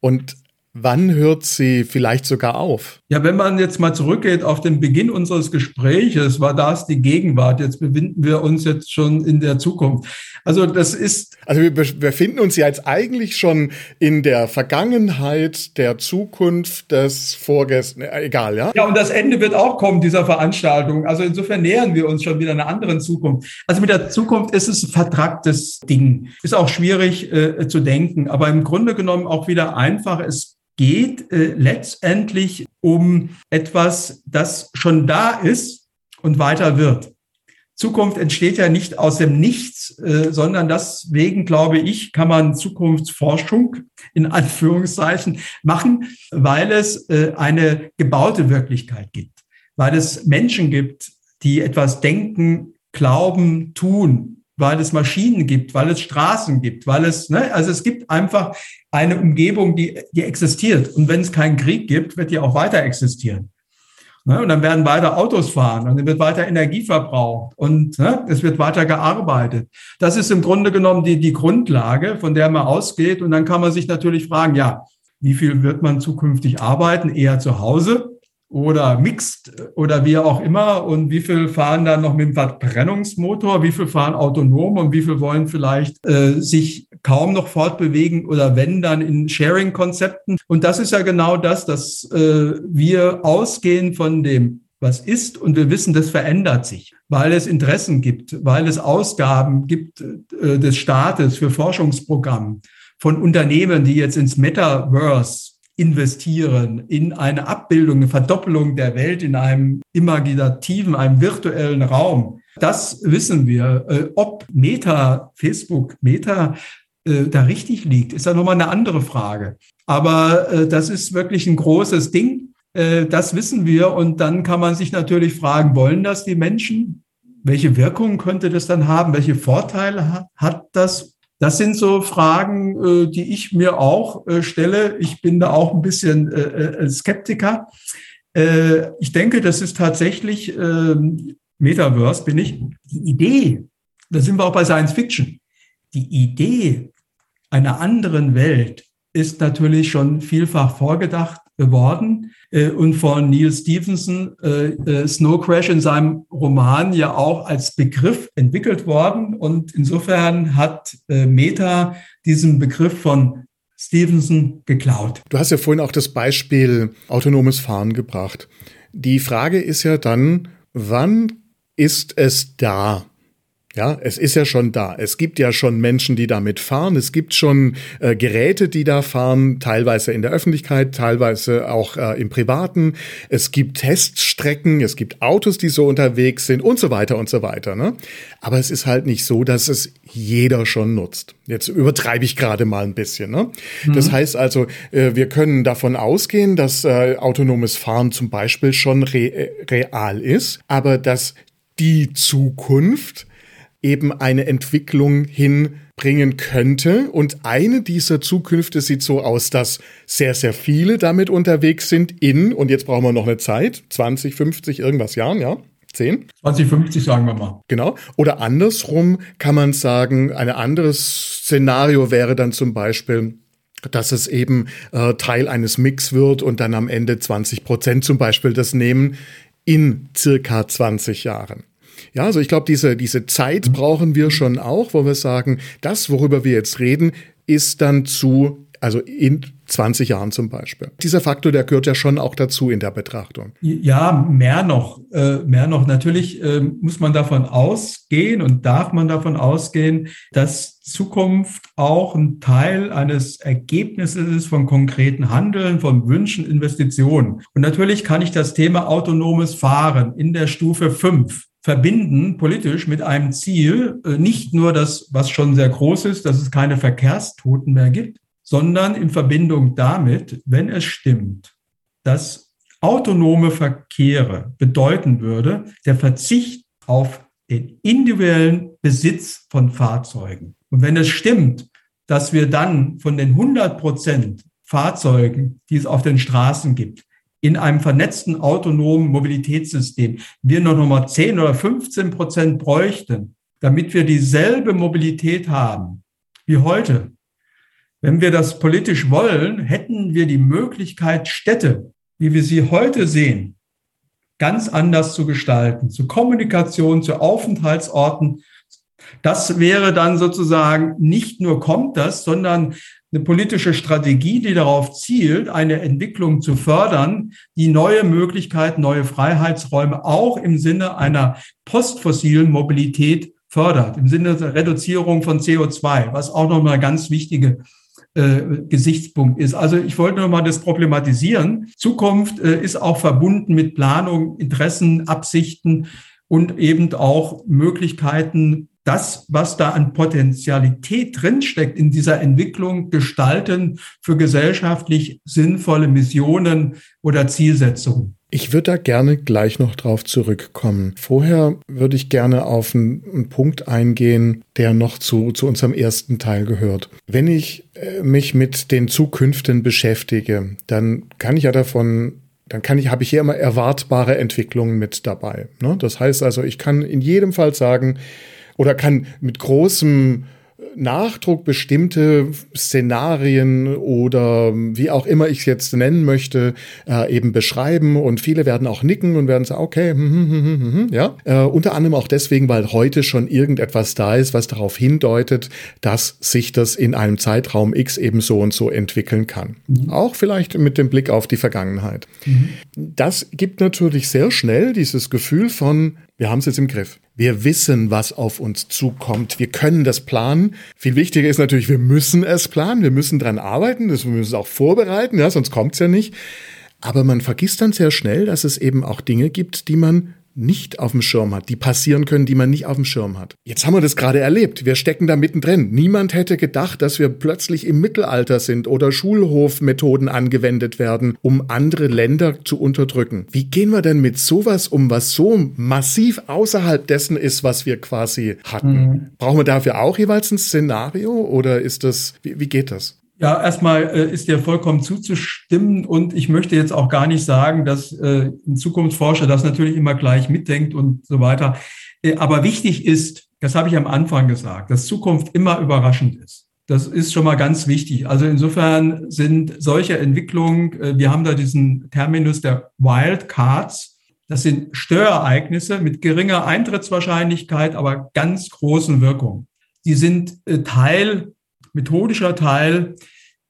Und Wann hört sie vielleicht sogar auf? Ja, wenn man jetzt mal zurückgeht auf den Beginn unseres Gespräches, war das die Gegenwart. Jetzt befinden wir uns jetzt schon in der Zukunft. Also das ist. Also wir befinden uns ja jetzt eigentlich schon in der Vergangenheit, der Zukunft des Vorgestern, äh, egal, ja? Ja, und das Ende wird auch kommen dieser Veranstaltung. Also insofern nähern wir uns schon wieder einer anderen Zukunft. Also mit der Zukunft ist es ein vertragtes Ding. Ist auch schwierig äh, zu denken, aber im Grunde genommen auch wieder einfach. Es geht äh, letztendlich um etwas, das schon da ist und weiter wird. Zukunft entsteht ja nicht aus dem Nichts, äh, sondern deswegen glaube ich, kann man Zukunftsforschung in Anführungszeichen machen, weil es äh, eine gebaute Wirklichkeit gibt, weil es Menschen gibt, die etwas denken, glauben, tun, weil es Maschinen gibt, weil es Straßen gibt, weil es, ne, also es gibt einfach eine Umgebung, die, die existiert. Und wenn es keinen Krieg gibt, wird die auch weiter existieren. Ne, und dann werden weiter Autos fahren und dann wird weiter Energie verbraucht und ne, es wird weiter gearbeitet. Das ist im Grunde genommen die, die Grundlage, von der man ausgeht. Und dann kann man sich natürlich fragen, ja, wie viel wird man zukünftig arbeiten? Eher zu Hause oder Mixed oder wie auch immer? Und wie viel fahren dann noch mit dem Verbrennungsmotor, wie viel fahren autonom? Und wie viel wollen vielleicht äh, sich kaum noch fortbewegen oder wenn dann in Sharing-Konzepten. Und das ist ja genau das, dass äh, wir ausgehen von dem was ist und wir wissen, das verändert sich, weil es Interessen gibt, weil es Ausgaben gibt äh, des Staates für Forschungsprogramme von Unternehmen, die jetzt ins Metaverse investieren in eine Abbildung, eine Verdoppelung der Welt in einem imaginativen, einem virtuellen Raum. Das wissen wir. Äh, ob Meta, Facebook, Meta äh, da richtig liegt, ist ja nochmal eine andere Frage. Aber äh, das ist wirklich ein großes Ding. Das wissen wir. Und dann kann man sich natürlich fragen, wollen das die Menschen? Welche Wirkung könnte das dann haben? Welche Vorteile hat das? Das sind so Fragen, äh, die ich mir auch äh, stelle. Ich bin da auch ein bisschen äh, Skeptiker. Ich denke, das ist tatsächlich ähm, Metaverse, bin ich. Die Idee, da sind wir auch bei Science Fiction. Die Idee einer anderen Welt ist natürlich schon vielfach vorgedacht geworden äh, und von Neil Stevenson äh, äh, Snow Crash in seinem Roman ja auch als Begriff entwickelt worden. Und insofern hat Meta diesen Begriff von Stevenson geklaut. Du hast ja vorhin auch das Beispiel autonomes Fahren gebracht. Die Frage ist ja dann, wann ist es da? Ja, es ist ja schon da. Es gibt ja schon Menschen, die damit fahren. Es gibt schon äh, Geräte, die da fahren, teilweise in der Öffentlichkeit, teilweise auch äh, im Privaten. Es gibt Teststrecken, es gibt Autos, die so unterwegs sind und so weiter und so weiter. Ne? Aber es ist halt nicht so, dass es jeder schon nutzt. Jetzt übertreibe ich gerade mal ein bisschen. Ne? Mhm. Das heißt also, äh, wir können davon ausgehen, dass äh, autonomes Fahren zum Beispiel schon re äh, real ist, aber dass die Zukunft eben eine Entwicklung hinbringen könnte. Und eine dieser Zukünfte sieht so aus, dass sehr, sehr viele damit unterwegs sind in, und jetzt brauchen wir noch eine Zeit, 20, 50, irgendwas Jahren, ja? 10? 2050 sagen wir mal. Genau. Oder andersrum kann man sagen, ein anderes Szenario wäre dann zum Beispiel, dass es eben äh, Teil eines Mix wird und dann am Ende 20 Prozent zum Beispiel das nehmen in circa 20 Jahren. Ja, also ich glaube, diese, diese Zeit brauchen wir schon auch, wo wir sagen, das, worüber wir jetzt reden, ist dann zu, also in 20 Jahren zum Beispiel. Dieser Faktor, der gehört ja schon auch dazu in der Betrachtung. Ja, mehr noch, äh, mehr noch. Natürlich äh, muss man davon ausgehen und darf man davon ausgehen, dass Zukunft auch ein Teil eines Ergebnisses ist von konkreten Handeln, von Wünschen, Investitionen. Und natürlich kann ich das Thema autonomes Fahren in der Stufe 5 verbinden politisch mit einem Ziel, äh, nicht nur das, was schon sehr groß ist, dass es keine Verkehrstoten mehr gibt, sondern in Verbindung damit, wenn es stimmt, dass autonome Verkehre bedeuten würde, der Verzicht auf den individuellen Besitz von Fahrzeugen. Und wenn es stimmt, dass wir dann von den 100 Prozent Fahrzeugen, die es auf den Straßen gibt, in einem vernetzten autonomen Mobilitätssystem wir noch nochmal 10 oder 15 Prozent bräuchten, damit wir dieselbe Mobilität haben wie heute. Wenn wir das politisch wollen, hätten wir die Möglichkeit, Städte, wie wir sie heute sehen, ganz anders zu gestalten, zu Kommunikation, zu Aufenthaltsorten. Das wäre dann sozusagen nicht nur kommt das, sondern eine politische Strategie, die darauf zielt, eine Entwicklung zu fördern, die neue Möglichkeiten, neue Freiheitsräume auch im Sinne einer postfossilen Mobilität fördert, im Sinne der Reduzierung von CO2, was auch nochmal ein ganz wichtiger äh, Gesichtspunkt ist. Also ich wollte nochmal das problematisieren. Zukunft äh, ist auch verbunden mit Planung, Interessen, Absichten und eben auch Möglichkeiten, das, was da an Potenzialität drinsteckt in dieser Entwicklung, gestalten für gesellschaftlich sinnvolle Missionen oder Zielsetzungen. Ich würde da gerne gleich noch drauf zurückkommen. Vorher würde ich gerne auf einen, einen, Punkt eingehen, der noch zu, zu unserem ersten Teil gehört. Wenn ich äh, mich mit den Zukünften beschäftige, dann kann ich ja davon dann kann ich, habe ich hier immer erwartbare Entwicklungen mit dabei. Ne? Das heißt also, ich kann in jedem Fall sagen, oder kann mit großem Nachdruck bestimmte Szenarien oder wie auch immer ich es jetzt nennen möchte, äh, eben beschreiben und viele werden auch nicken und werden sagen, okay, hm, hm, hm, hm, hm ja. Äh, unter anderem auch deswegen, weil heute schon irgendetwas da ist, was darauf hindeutet, dass sich das in einem Zeitraum X eben so und so entwickeln kann. Mhm. Auch vielleicht mit dem Blick auf die Vergangenheit. Mhm. Das gibt natürlich sehr schnell dieses Gefühl von, wir haben es jetzt im Griff. Wir wissen, was auf uns zukommt. Wir können das planen. Viel wichtiger ist natürlich, wir müssen es planen. Wir müssen dran arbeiten. Das müssen wir uns auch vorbereiten, ja, sonst kommt's ja nicht. Aber man vergisst dann sehr schnell, dass es eben auch Dinge gibt, die man nicht auf dem Schirm hat, die passieren können, die man nicht auf dem Schirm hat. Jetzt haben wir das gerade erlebt. Wir stecken da mittendrin. Niemand hätte gedacht, dass wir plötzlich im Mittelalter sind oder Schulhofmethoden angewendet werden, um andere Länder zu unterdrücken. Wie gehen wir denn mit sowas um, was so massiv außerhalb dessen ist, was wir quasi hatten? Mhm. Brauchen wir dafür auch jeweils ein Szenario oder ist das, wie, wie geht das? Ja, erstmal äh, ist dir vollkommen zuzustimmen und ich möchte jetzt auch gar nicht sagen, dass äh, ein Zukunftsforscher das natürlich immer gleich mitdenkt und so weiter. Äh, aber wichtig ist, das habe ich am Anfang gesagt, dass Zukunft immer überraschend ist. Das ist schon mal ganz wichtig. Also insofern sind solche Entwicklungen, wir haben da diesen Terminus der Wildcards. Das sind Störereignisse mit geringer Eintrittswahrscheinlichkeit, aber ganz großen Wirkung. Die sind Teil methodischer Teil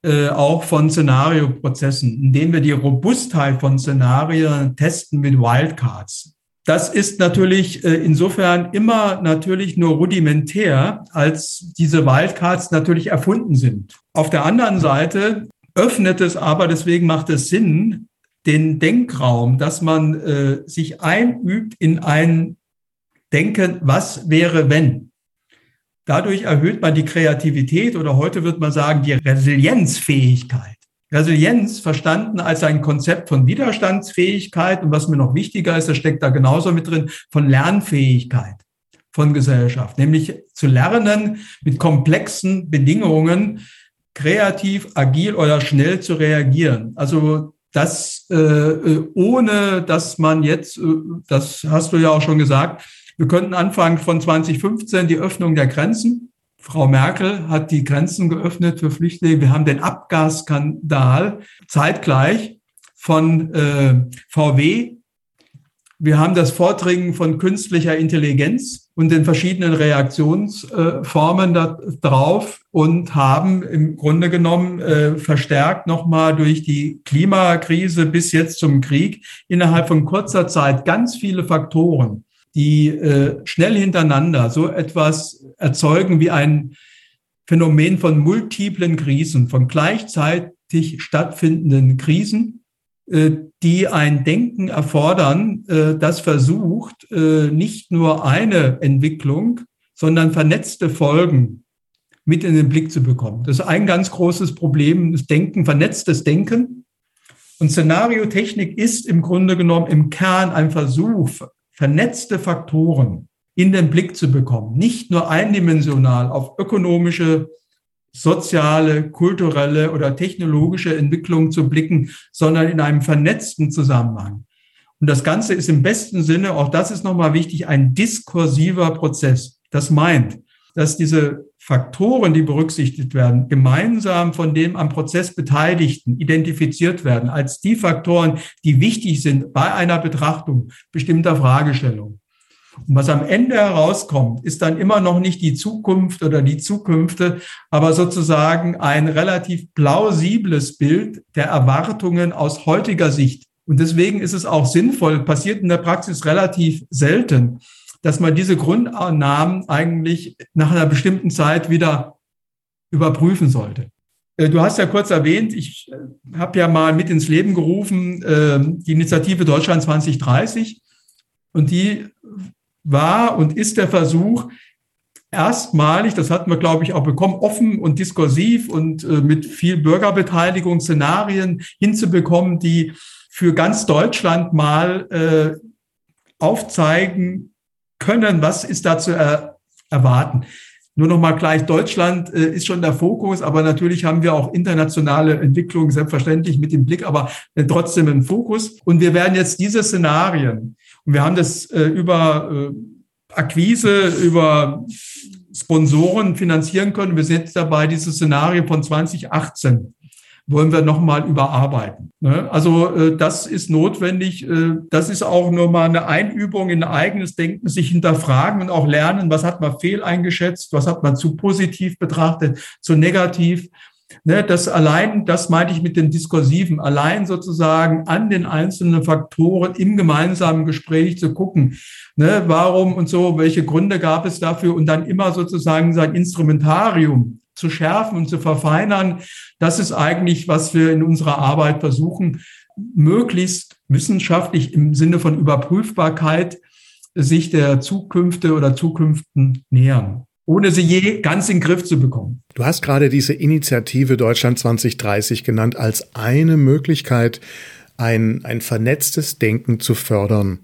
äh, auch von Szenarioprozessen, indem wir die Robustheit von Szenarien testen mit Wildcards. Das ist natürlich äh, insofern immer natürlich nur rudimentär, als diese Wildcards natürlich erfunden sind. Auf der anderen Seite öffnet es aber, deswegen macht es Sinn, den Denkraum, dass man äh, sich einübt in ein Denken, was wäre wenn. Dadurch erhöht man die Kreativität oder heute wird man sagen, die Resilienzfähigkeit. Resilienz verstanden als ein Konzept von Widerstandsfähigkeit und was mir noch wichtiger ist, das steckt da genauso mit drin, von Lernfähigkeit von Gesellschaft, nämlich zu lernen, mit komplexen Bedingungen kreativ, agil oder schnell zu reagieren. Also das äh, äh ohne, dass man jetzt, äh, das hast du ja auch schon gesagt, wir könnten anfangen von 2015 die Öffnung der Grenzen. Frau Merkel hat die Grenzen geöffnet für Flüchtlinge. Wir haben den Abgasskandal zeitgleich von äh, VW. Wir haben das Vordringen von künstlicher Intelligenz und den verschiedenen Reaktionsformen darauf und haben im Grunde genommen äh, verstärkt nochmal durch die Klimakrise bis jetzt zum Krieg innerhalb von kurzer Zeit ganz viele Faktoren, die äh, schnell hintereinander so etwas erzeugen wie ein Phänomen von multiplen Krisen, von gleichzeitig stattfindenden Krisen, äh, die ein Denken erfordern, äh, das versucht, äh, nicht nur eine Entwicklung, sondern vernetzte Folgen mit in den Blick zu bekommen. Das ist ein ganz großes Problem, das Denken, vernetztes Denken. Und Szenariotechnik ist im Grunde genommen im Kern ein Versuch, vernetzte Faktoren in den Blick zu bekommen, nicht nur eindimensional auf ökonomische, soziale, kulturelle oder technologische Entwicklung zu blicken, sondern in einem vernetzten Zusammenhang. Und das Ganze ist im besten Sinne, auch das ist nochmal wichtig, ein diskursiver Prozess. Das meint, dass diese Faktoren, die berücksichtigt werden, gemeinsam von dem am Prozess Beteiligten identifiziert werden als die Faktoren, die wichtig sind bei einer Betrachtung bestimmter Fragestellungen. Und was am Ende herauskommt, ist dann immer noch nicht die Zukunft oder die Zukünfte, aber sozusagen ein relativ plausibles Bild der Erwartungen aus heutiger Sicht. Und deswegen ist es auch sinnvoll, passiert in der Praxis relativ selten, dass man diese Grundannahmen eigentlich nach einer bestimmten Zeit wieder überprüfen sollte. Äh, du hast ja kurz erwähnt, ich äh, habe ja mal mit ins Leben gerufen ähm, die Initiative Deutschland 2030 und die war und ist der Versuch, erstmalig, das hatten wir, glaube ich, auch bekommen, offen und diskursiv und äh, mit viel Bürgerbeteiligung Szenarien hinzubekommen, die für ganz Deutschland mal aufzeigen, können, was ist da zu er erwarten. Nur noch mal gleich, Deutschland äh, ist schon der Fokus, aber natürlich haben wir auch internationale Entwicklungen, selbstverständlich mit dem Blick, aber äh, trotzdem im Fokus. Und wir werden jetzt diese Szenarien, und wir haben das äh, über äh, Akquise, über Sponsoren finanzieren können. Wir sind jetzt dabei, diese Szenarien von 2018 wollen wir nochmal überarbeiten. Ne? Also äh, das ist notwendig. Äh, das ist auch nur mal eine Einübung in eigenes Denken, sich hinterfragen und auch lernen, was hat man fehl eingeschätzt, was hat man zu positiv betrachtet, zu negativ. Ne, das allein, das meinte ich mit dem Diskursiven, allein sozusagen an den einzelnen Faktoren im gemeinsamen Gespräch zu gucken, ne, warum und so, welche Gründe gab es dafür und dann immer sozusagen sein Instrumentarium zu schärfen und zu verfeinern. Das ist eigentlich, was wir in unserer Arbeit versuchen, möglichst wissenschaftlich im Sinne von Überprüfbarkeit sich der Zukünfte oder Zukünften nähern, ohne sie je ganz in den Griff zu bekommen. Du hast gerade diese Initiative Deutschland 2030 genannt als eine Möglichkeit, ein, ein vernetztes Denken zu fördern.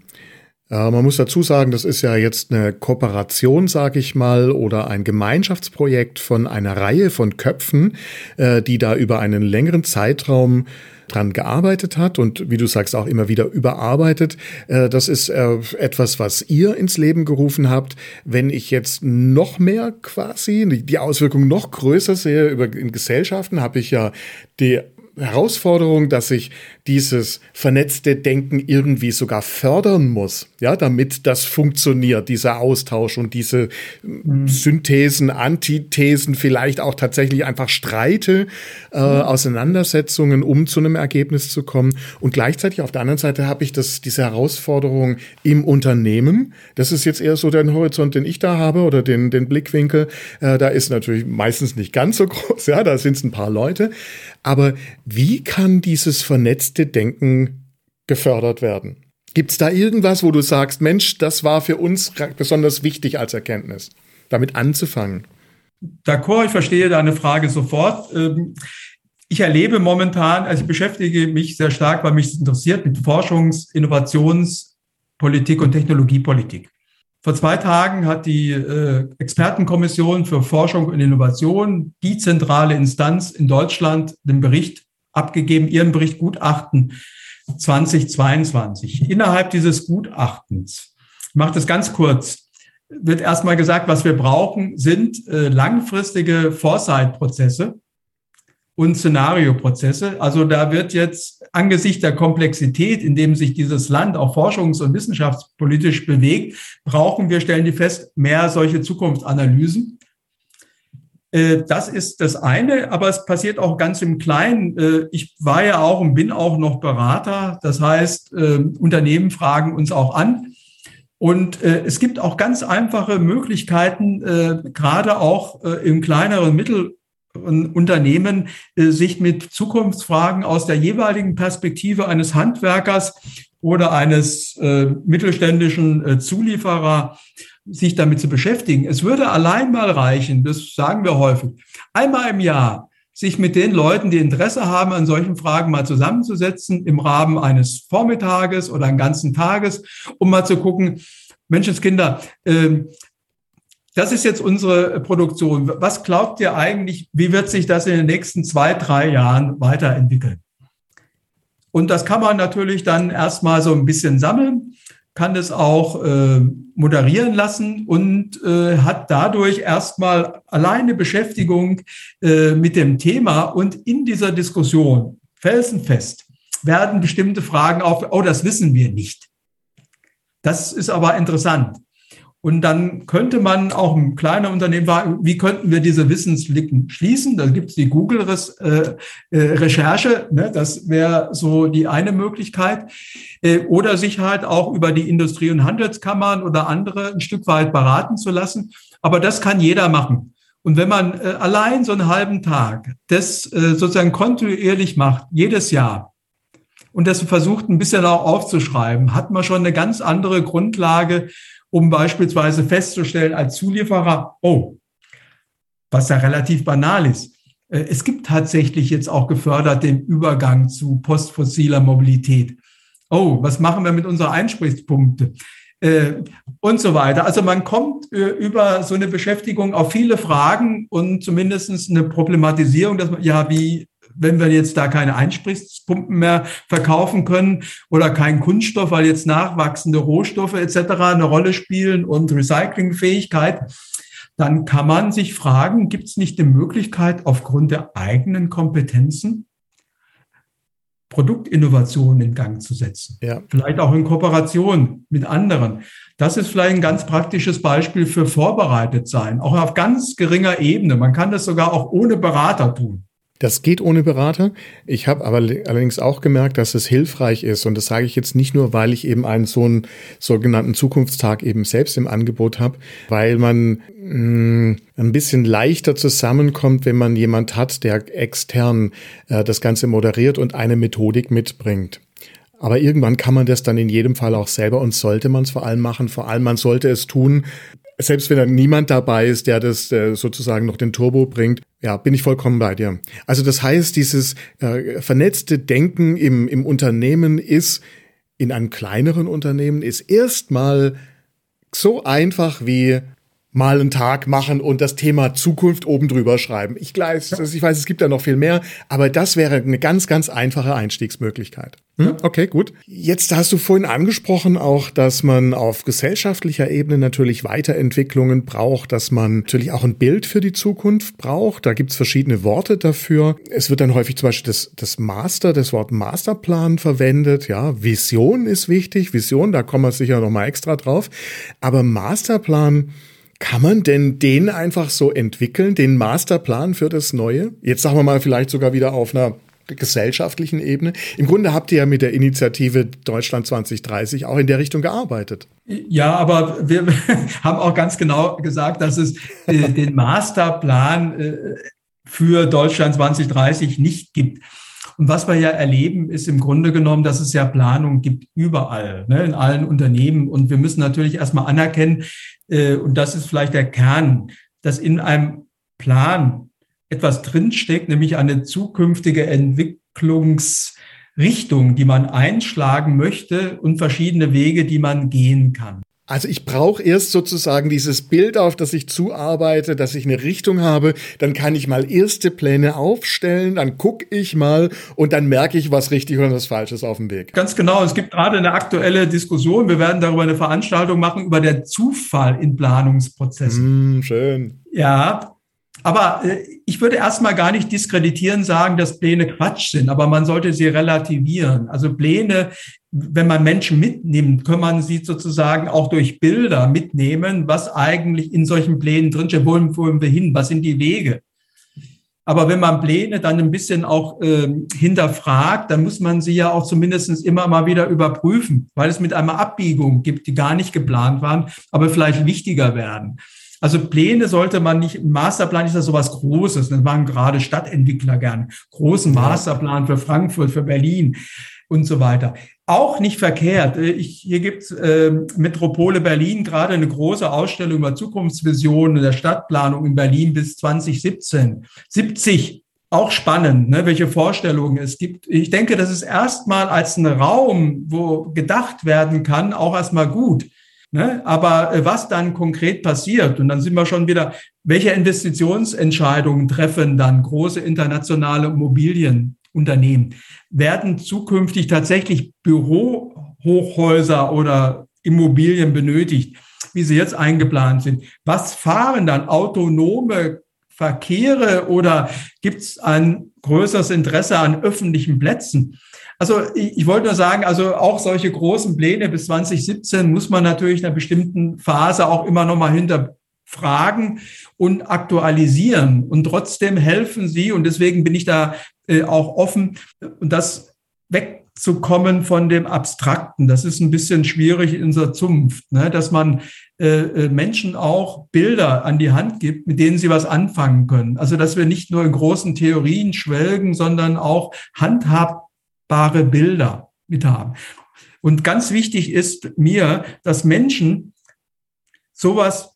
Äh, man muss dazu sagen, das ist ja jetzt eine Kooperation, sage ich mal, oder ein Gemeinschaftsprojekt von einer Reihe von Köpfen, äh, die da über einen längeren Zeitraum dran gearbeitet hat und wie du sagst auch immer wieder überarbeitet. Äh, das ist äh, etwas, was ihr ins Leben gerufen habt. Wenn ich jetzt noch mehr quasi die Auswirkungen noch größer sehe über in Gesellschaften, habe ich ja die Herausforderung, dass ich dieses vernetzte Denken irgendwie sogar fördern muss, ja, damit das funktioniert, dieser Austausch und diese mhm. Synthesen, Antithesen, vielleicht auch tatsächlich einfach Streite, äh, mhm. Auseinandersetzungen, um zu einem Ergebnis zu kommen. Und gleichzeitig auf der anderen Seite habe ich das, diese Herausforderung im Unternehmen. Das ist jetzt eher so der Horizont, den ich da habe oder den, den Blickwinkel. Äh, da ist natürlich meistens nicht ganz so groß, ja, da sind es ein paar Leute. Aber wie kann dieses vernetzte Denken gefördert werden? Gibt es da irgendwas, wo du sagst, Mensch, das war für uns besonders wichtig als Erkenntnis, damit anzufangen? D'accord, ich verstehe deine Frage sofort. Ähm, ich erlebe momentan, also ich beschäftige mich sehr stark, weil mich interessiert, mit Forschungs-, Innovationspolitik und Technologiepolitik. Vor zwei Tagen hat die äh, Expertenkommission für Forschung und Innovation, die zentrale Instanz in Deutschland, den Bericht abgegeben, ihren Bericht Gutachten 2022. Innerhalb dieses Gutachtens, ich mache das ganz kurz, wird erstmal gesagt, was wir brauchen, sind äh, langfristige Foresight-Prozesse und Szenarioprozesse. Also da wird jetzt angesichts der Komplexität, in dem sich dieses Land auch forschungs- und wissenschaftspolitisch bewegt, brauchen wir, stellen die fest, mehr solche Zukunftsanalysen. Äh, das ist das eine, aber es passiert auch ganz im Kleinen. Äh, ich war ja auch und bin auch noch Berater. Das heißt, äh, Unternehmen fragen uns auch an. Und es gibt auch ganz einfache Möglichkeiten, gerade auch im kleineren Mittel Unternehmen äh, sich mit Zukunftsfragen aus der jeweiligen Perspektive eines Handwerkers oder eines äh, mittelständischen äh, Zulieferer sich damit zu beschäftigen. Es würde allein mal reichen, das sagen wir häufig, einmal im Jahr sich mit den Leuten, die Interesse haben, an solchen Fragen mal zusammenzusetzen im Rahmen eines Vormittages oder einen ganzen Tages, um mal zu gucken, Menschenskinder, äh, das ist jetzt unsere Produktion. Was glaubt ihr eigentlich, wie wird sich das in den nächsten zwei, drei Jahren weiterentwickeln? Und das kann man natürlich dann erstmal so ein bisschen sammeln, kann es auch äh, moderieren lassen und äh, hat dadurch erstmal alleine Beschäftigung äh, mit dem Thema und in dieser Diskussion felsenfest werden bestimmte Fragen auf, oh, das wissen wir nicht. Das ist aber interessant. Und dann könnte man auch ein kleiner Unternehmen fragen, wie könnten wir diese Wissenslücken schließen? Da gibt es die Google-Recherche, äh, äh, ne? das wäre so die eine Möglichkeit. Äh, oder sich halt auch über die Industrie- und Handelskammern oder andere ein Stück weit beraten zu lassen. Aber das kann jeder machen. Und wenn man allein so einen halben Tag das sozusagen kontinuierlich macht, jedes Jahr, und das versucht ein bisschen auch aufzuschreiben, hat man schon eine ganz andere Grundlage, um beispielsweise festzustellen als Zulieferer, oh, was ja relativ banal ist. Äh, es gibt tatsächlich jetzt auch gefördert den Übergang zu postfossiler Mobilität. Oh, was machen wir mit unseren Einsprichspunkte? Äh, und so weiter. Also man kommt äh, über so eine Beschäftigung auf viele Fragen und zumindest eine Problematisierung, dass man, ja, wie wenn wir jetzt da keine Einspritzpumpen mehr verkaufen können oder kein Kunststoff, weil jetzt nachwachsende Rohstoffe etc. eine Rolle spielen und Recyclingfähigkeit, dann kann man sich fragen, gibt es nicht die Möglichkeit, aufgrund der eigenen Kompetenzen Produktinnovationen in Gang zu setzen. Ja. Vielleicht auch in Kooperation mit anderen. Das ist vielleicht ein ganz praktisches Beispiel für vorbereitet sein, auch auf ganz geringer Ebene. Man kann das sogar auch ohne Berater tun. Das geht ohne Berater. Ich habe aber allerdings auch gemerkt, dass es hilfreich ist. Und das sage ich jetzt nicht nur, weil ich eben einen so einen sogenannten Zukunftstag eben selbst im Angebot habe, weil man mh, mm, ein bisschen leichter zusammenkommt, wenn man jemand hat, der extern äh, das Ganze moderiert und eine Methodik mitbringt. Aber irgendwann kann man das dann in jedem Fall auch selber und sollte man es vor allem machen. Vor allem man sollte es tun, selbst wenn da niemand dabei ist, der das äh, sozusagen noch den Turbo bringt. Ja, bin ich vollkommen bei dir. Also das heißt, dieses äh, vernetzte Denken im, im Unternehmen ist, in einem kleineren Unternehmen, ist erstmal so einfach wie mal einen Tag machen und das Thema Zukunft oben drüber schreiben. Ich, weiß, ich weiß, es gibt da noch viel mehr, aber das wäre eine ganz, ganz einfache Einstiegsmöglichkeit. Hm? Okay, gut. Jetzt hast du vorhin angesprochen auch, dass man auf gesellschaftlicher Ebene natürlich Weiterentwicklungen braucht, dass man natürlich auch ein Bild für die Zukunft braucht. Da gibt's verschiedene Worte dafür. Es wird dann häufig zum Beispiel das, das Master, das Wort Masterplan verwendet. Ja, Vision ist wichtig. Vision, da kommen wir sicher nochmal extra drauf. Aber Masterplan, kann man denn den einfach so entwickeln, den Masterplan für das Neue? Jetzt sagen wir mal vielleicht sogar wieder auf einer gesellschaftlichen Ebene. Im Grunde habt ihr ja mit der Initiative Deutschland 2030 auch in der Richtung gearbeitet. Ja, aber wir haben auch ganz genau gesagt, dass es äh, den Masterplan äh, für Deutschland 2030 nicht gibt. Und was wir ja erleben, ist im Grunde genommen, dass es ja Planung gibt überall, ne, in allen Unternehmen. Und wir müssen natürlich erstmal anerkennen, äh, und das ist vielleicht der Kern, dass in einem Plan etwas drinsteckt, nämlich eine zukünftige Entwicklungsrichtung, die man einschlagen möchte und verschiedene Wege, die man gehen kann. Also ich brauche erst sozusagen dieses Bild, auf das ich zuarbeite, dass ich eine Richtung habe. Dann kann ich mal erste Pläne aufstellen, dann gucke ich mal und dann merke ich, was richtig oder was falsch ist auf dem Weg. Ganz genau. Es gibt gerade eine aktuelle Diskussion. Wir werden darüber eine Veranstaltung machen über den Zufall in Planungsprozessen. Mm, schön. Ja, aber äh, ich würde erstmal gar nicht diskreditieren sagen, dass Pläne Quatsch sind, aber man sollte sie relativieren. Also Pläne, wenn man Menschen mitnimmt, kann man sie sozusagen auch durch Bilder mitnehmen, was eigentlich in solchen Plänen drinsteht. Wo wollen wir hin? Was sind die Wege? Aber wenn man Pläne dann ein bisschen auch äh, hinterfragt, dann muss man sie ja auch zumindest immer mal wieder überprüfen, weil es mit einer Abbiegung gibt, die gar nicht geplant waren, aber vielleicht wichtiger werden. Also Pläne sollte man nicht, Masterplan ist ja sowas Großes, das machen gerade Stadtentwickler gern. Großen Masterplan für Frankfurt, für Berlin und so weiter. Auch nicht verkehrt. Ich, hier gibt's äh, Metropole Berlin gerade eine große Ausstellung über Zukunftsvisionen der Stadtplanung in Berlin bis 2017. 70 auch spannend, ne, welche Vorstellungen es gibt. Ich denke, das ist erstmal als ein Raum, wo gedacht werden kann, auch erstmal gut. Ne? Aber äh, was dann konkret passiert, und dann sind wir schon wieder, welche Investitionsentscheidungen treffen dann große internationale Immobilienunternehmen? Werden zukünftig tatsächlich Bürohochhäuser oder Immobilien benötigt, wie sie jetzt eingeplant sind? Was fahren dann autonome Verkehre oder gibt es ein größeres Interesse an öffentlichen Plätzen? Also ich, wollte nur sagen, also auch solche großen Pläne bis 2017 muss man natürlich in einer bestimmten Phase auch immer noch mal hinterfragen und aktualisieren. Und trotzdem helfen sie, und deswegen bin ich da äh, auch offen, und das wegzukommen von dem Abstrakten. Das ist ein bisschen schwierig in unserer Zunft, ne? dass man äh, äh, Menschen auch Bilder an die Hand gibt, mit denen sie was anfangen können. Also dass wir nicht nur in großen Theorien schwelgen, sondern auch handhaben greifbare Bilder mit haben. Und ganz wichtig ist mir, dass Menschen sowas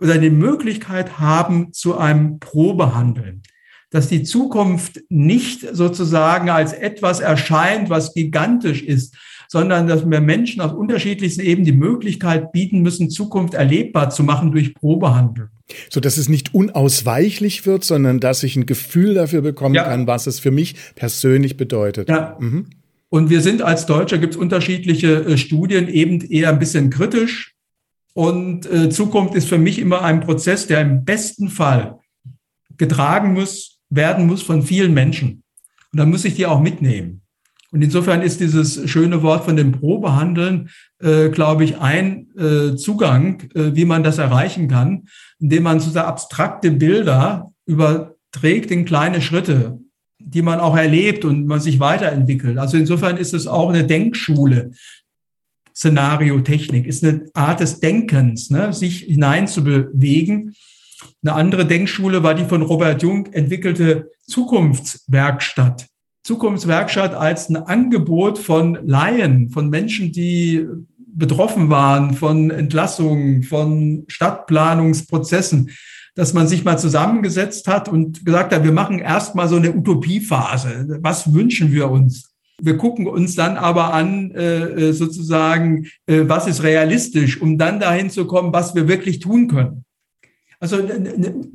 oder die Möglichkeit haben zu einem Probehandeln. Dass die Zukunft nicht sozusagen als etwas erscheint, was gigantisch ist, sondern dass wir Menschen aus unterschiedlichsten Ebenen die Möglichkeit bieten müssen, Zukunft erlebbar zu machen durch Probehandeln. So dass es nicht unausweichlich wird, sondern dass ich ein Gefühl dafür bekommen ja. kann, was es für mich persönlich bedeutet. Ja. Mhm. Und wir sind als Deutscher, gibt es unterschiedliche äh, Studien, eben eher ein bisschen kritisch. Und äh, Zukunft ist für mich immer ein Prozess, der im besten Fall getragen muss, werden muss von vielen Menschen. Und dann muss ich die auch mitnehmen. Und insofern ist dieses schöne Wort von dem Probehandeln, äh, glaube ich, ein äh, Zugang, äh, wie man das erreichen kann, indem man so abstrakte Bilder überträgt in kleine Schritte, die man auch erlebt und man sich weiterentwickelt. Also insofern ist es auch eine Denkschule. Szenariotechnik ist eine Art des Denkens, ne, sich hineinzubewegen. Eine andere Denkschule war die von Robert Jung entwickelte Zukunftswerkstatt Zukunftswerkstatt als ein Angebot von Laien, von Menschen, die betroffen waren von Entlassungen, von Stadtplanungsprozessen, dass man sich mal zusammengesetzt hat und gesagt hat, wir machen erstmal so eine Utopiephase. Was wünschen wir uns? Wir gucken uns dann aber an, äh, sozusagen, äh, was ist realistisch, um dann dahin zu kommen, was wir wirklich tun können. Also,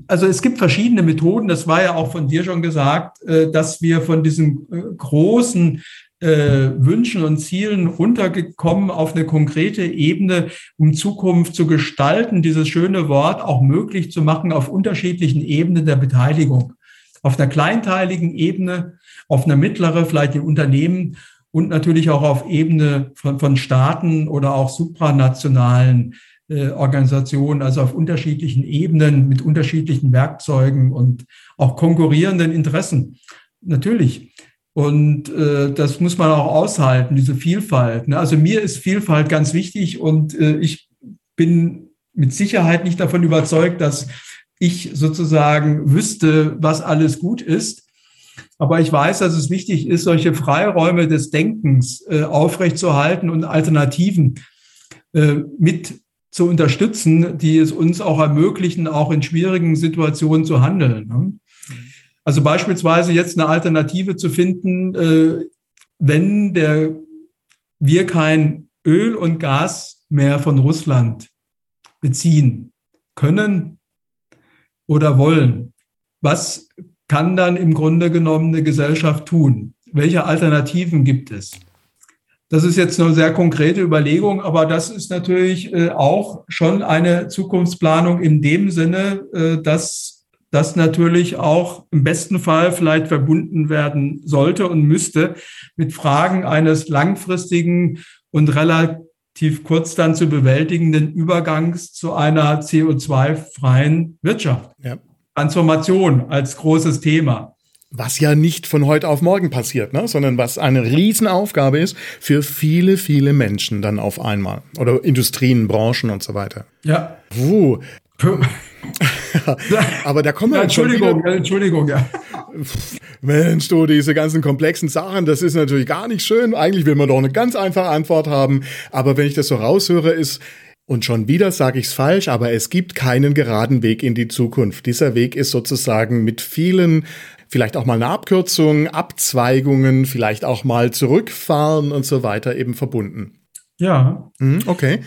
also es gibt verschiedene Methoden, das war ja auch von dir schon gesagt, äh, dass wir von diesen großen äh, Wünschen und Zielen runtergekommen auf eine konkrete Ebene, um Zukunft zu gestalten, dieses schöne Wort auch möglich zu machen auf unterschiedlichen Ebenen der Beteiligung. Auf einer kleinteiligen Ebene, auf einer mittleren, vielleicht in Unternehmen und natürlich auch auf Ebene von, von Staaten oder auch supranationalen äh, Organisationen, also auf unterschiedlichen Ebenen mit unterschiedlichen Werkzeugen und auch konkurrierenden Interessen. Natürlich. Und äh, das muss man auch aushalten, diese Vielfalt. Ne? Also mir ist Vielfalt ganz wichtig und äh, ich bin mit Sicherheit nicht davon überzeugt, dass ich sozusagen wüsste, was alles gut ist. Aber ich weiß, dass es wichtig ist, solche Freiräume des Denkens äh, aufrechtzuerhalten und Alternativen äh, mit zu unterstützen, die es uns auch ermöglichen, auch in schwierigen Situationen zu handeln. Ne? Also beispielsweise jetzt eine Alternative zu finden, äh, wenn der, wir kein Öl und Gas mehr von Russland beziehen können oder wollen. Was kann dann im Grunde genommen eine Gesellschaft tun? Welche Alternativen gibt es? Das ist jetzt eine sehr konkrete Überlegung, aber das ist natürlich äh, auch schon eine Zukunftsplanung in dem Sinne, äh, dass das natürlich auch im besten Fall vielleicht verbunden werden sollte und müsste mit Fragen eines langfristigen und relativ kurz dann zu bewältigenden Übergangs zu einer CO2-freien Wirtschaft. Ja. Transformation als großes Thema. Was ja nicht von heute auf morgen passiert, ne? sondern was eine Riesenaufgabe ist für viele, viele Menschen dann auf einmal. Oder Industrien, Branchen und so weiter. Ja. Puh. Aber da kommen wir ja, Entschuldigung, ja, Entschuldigung, ja. Mensch, du, diese ganzen komplexen Sachen, das ist natürlich gar nicht schön. Eigentlich will man doch eine ganz einfache Antwort haben. Aber wenn ich das so raushöre, ist, und schon wieder sage ich es falsch, aber es gibt keinen geraden Weg in die Zukunft. Dieser Weg ist sozusagen mit vielen, vielleicht auch mal eine Abkürzung, Abzweigungen, vielleicht auch mal zurückfahren und so weiter eben verbunden. Ja. Mhm, okay.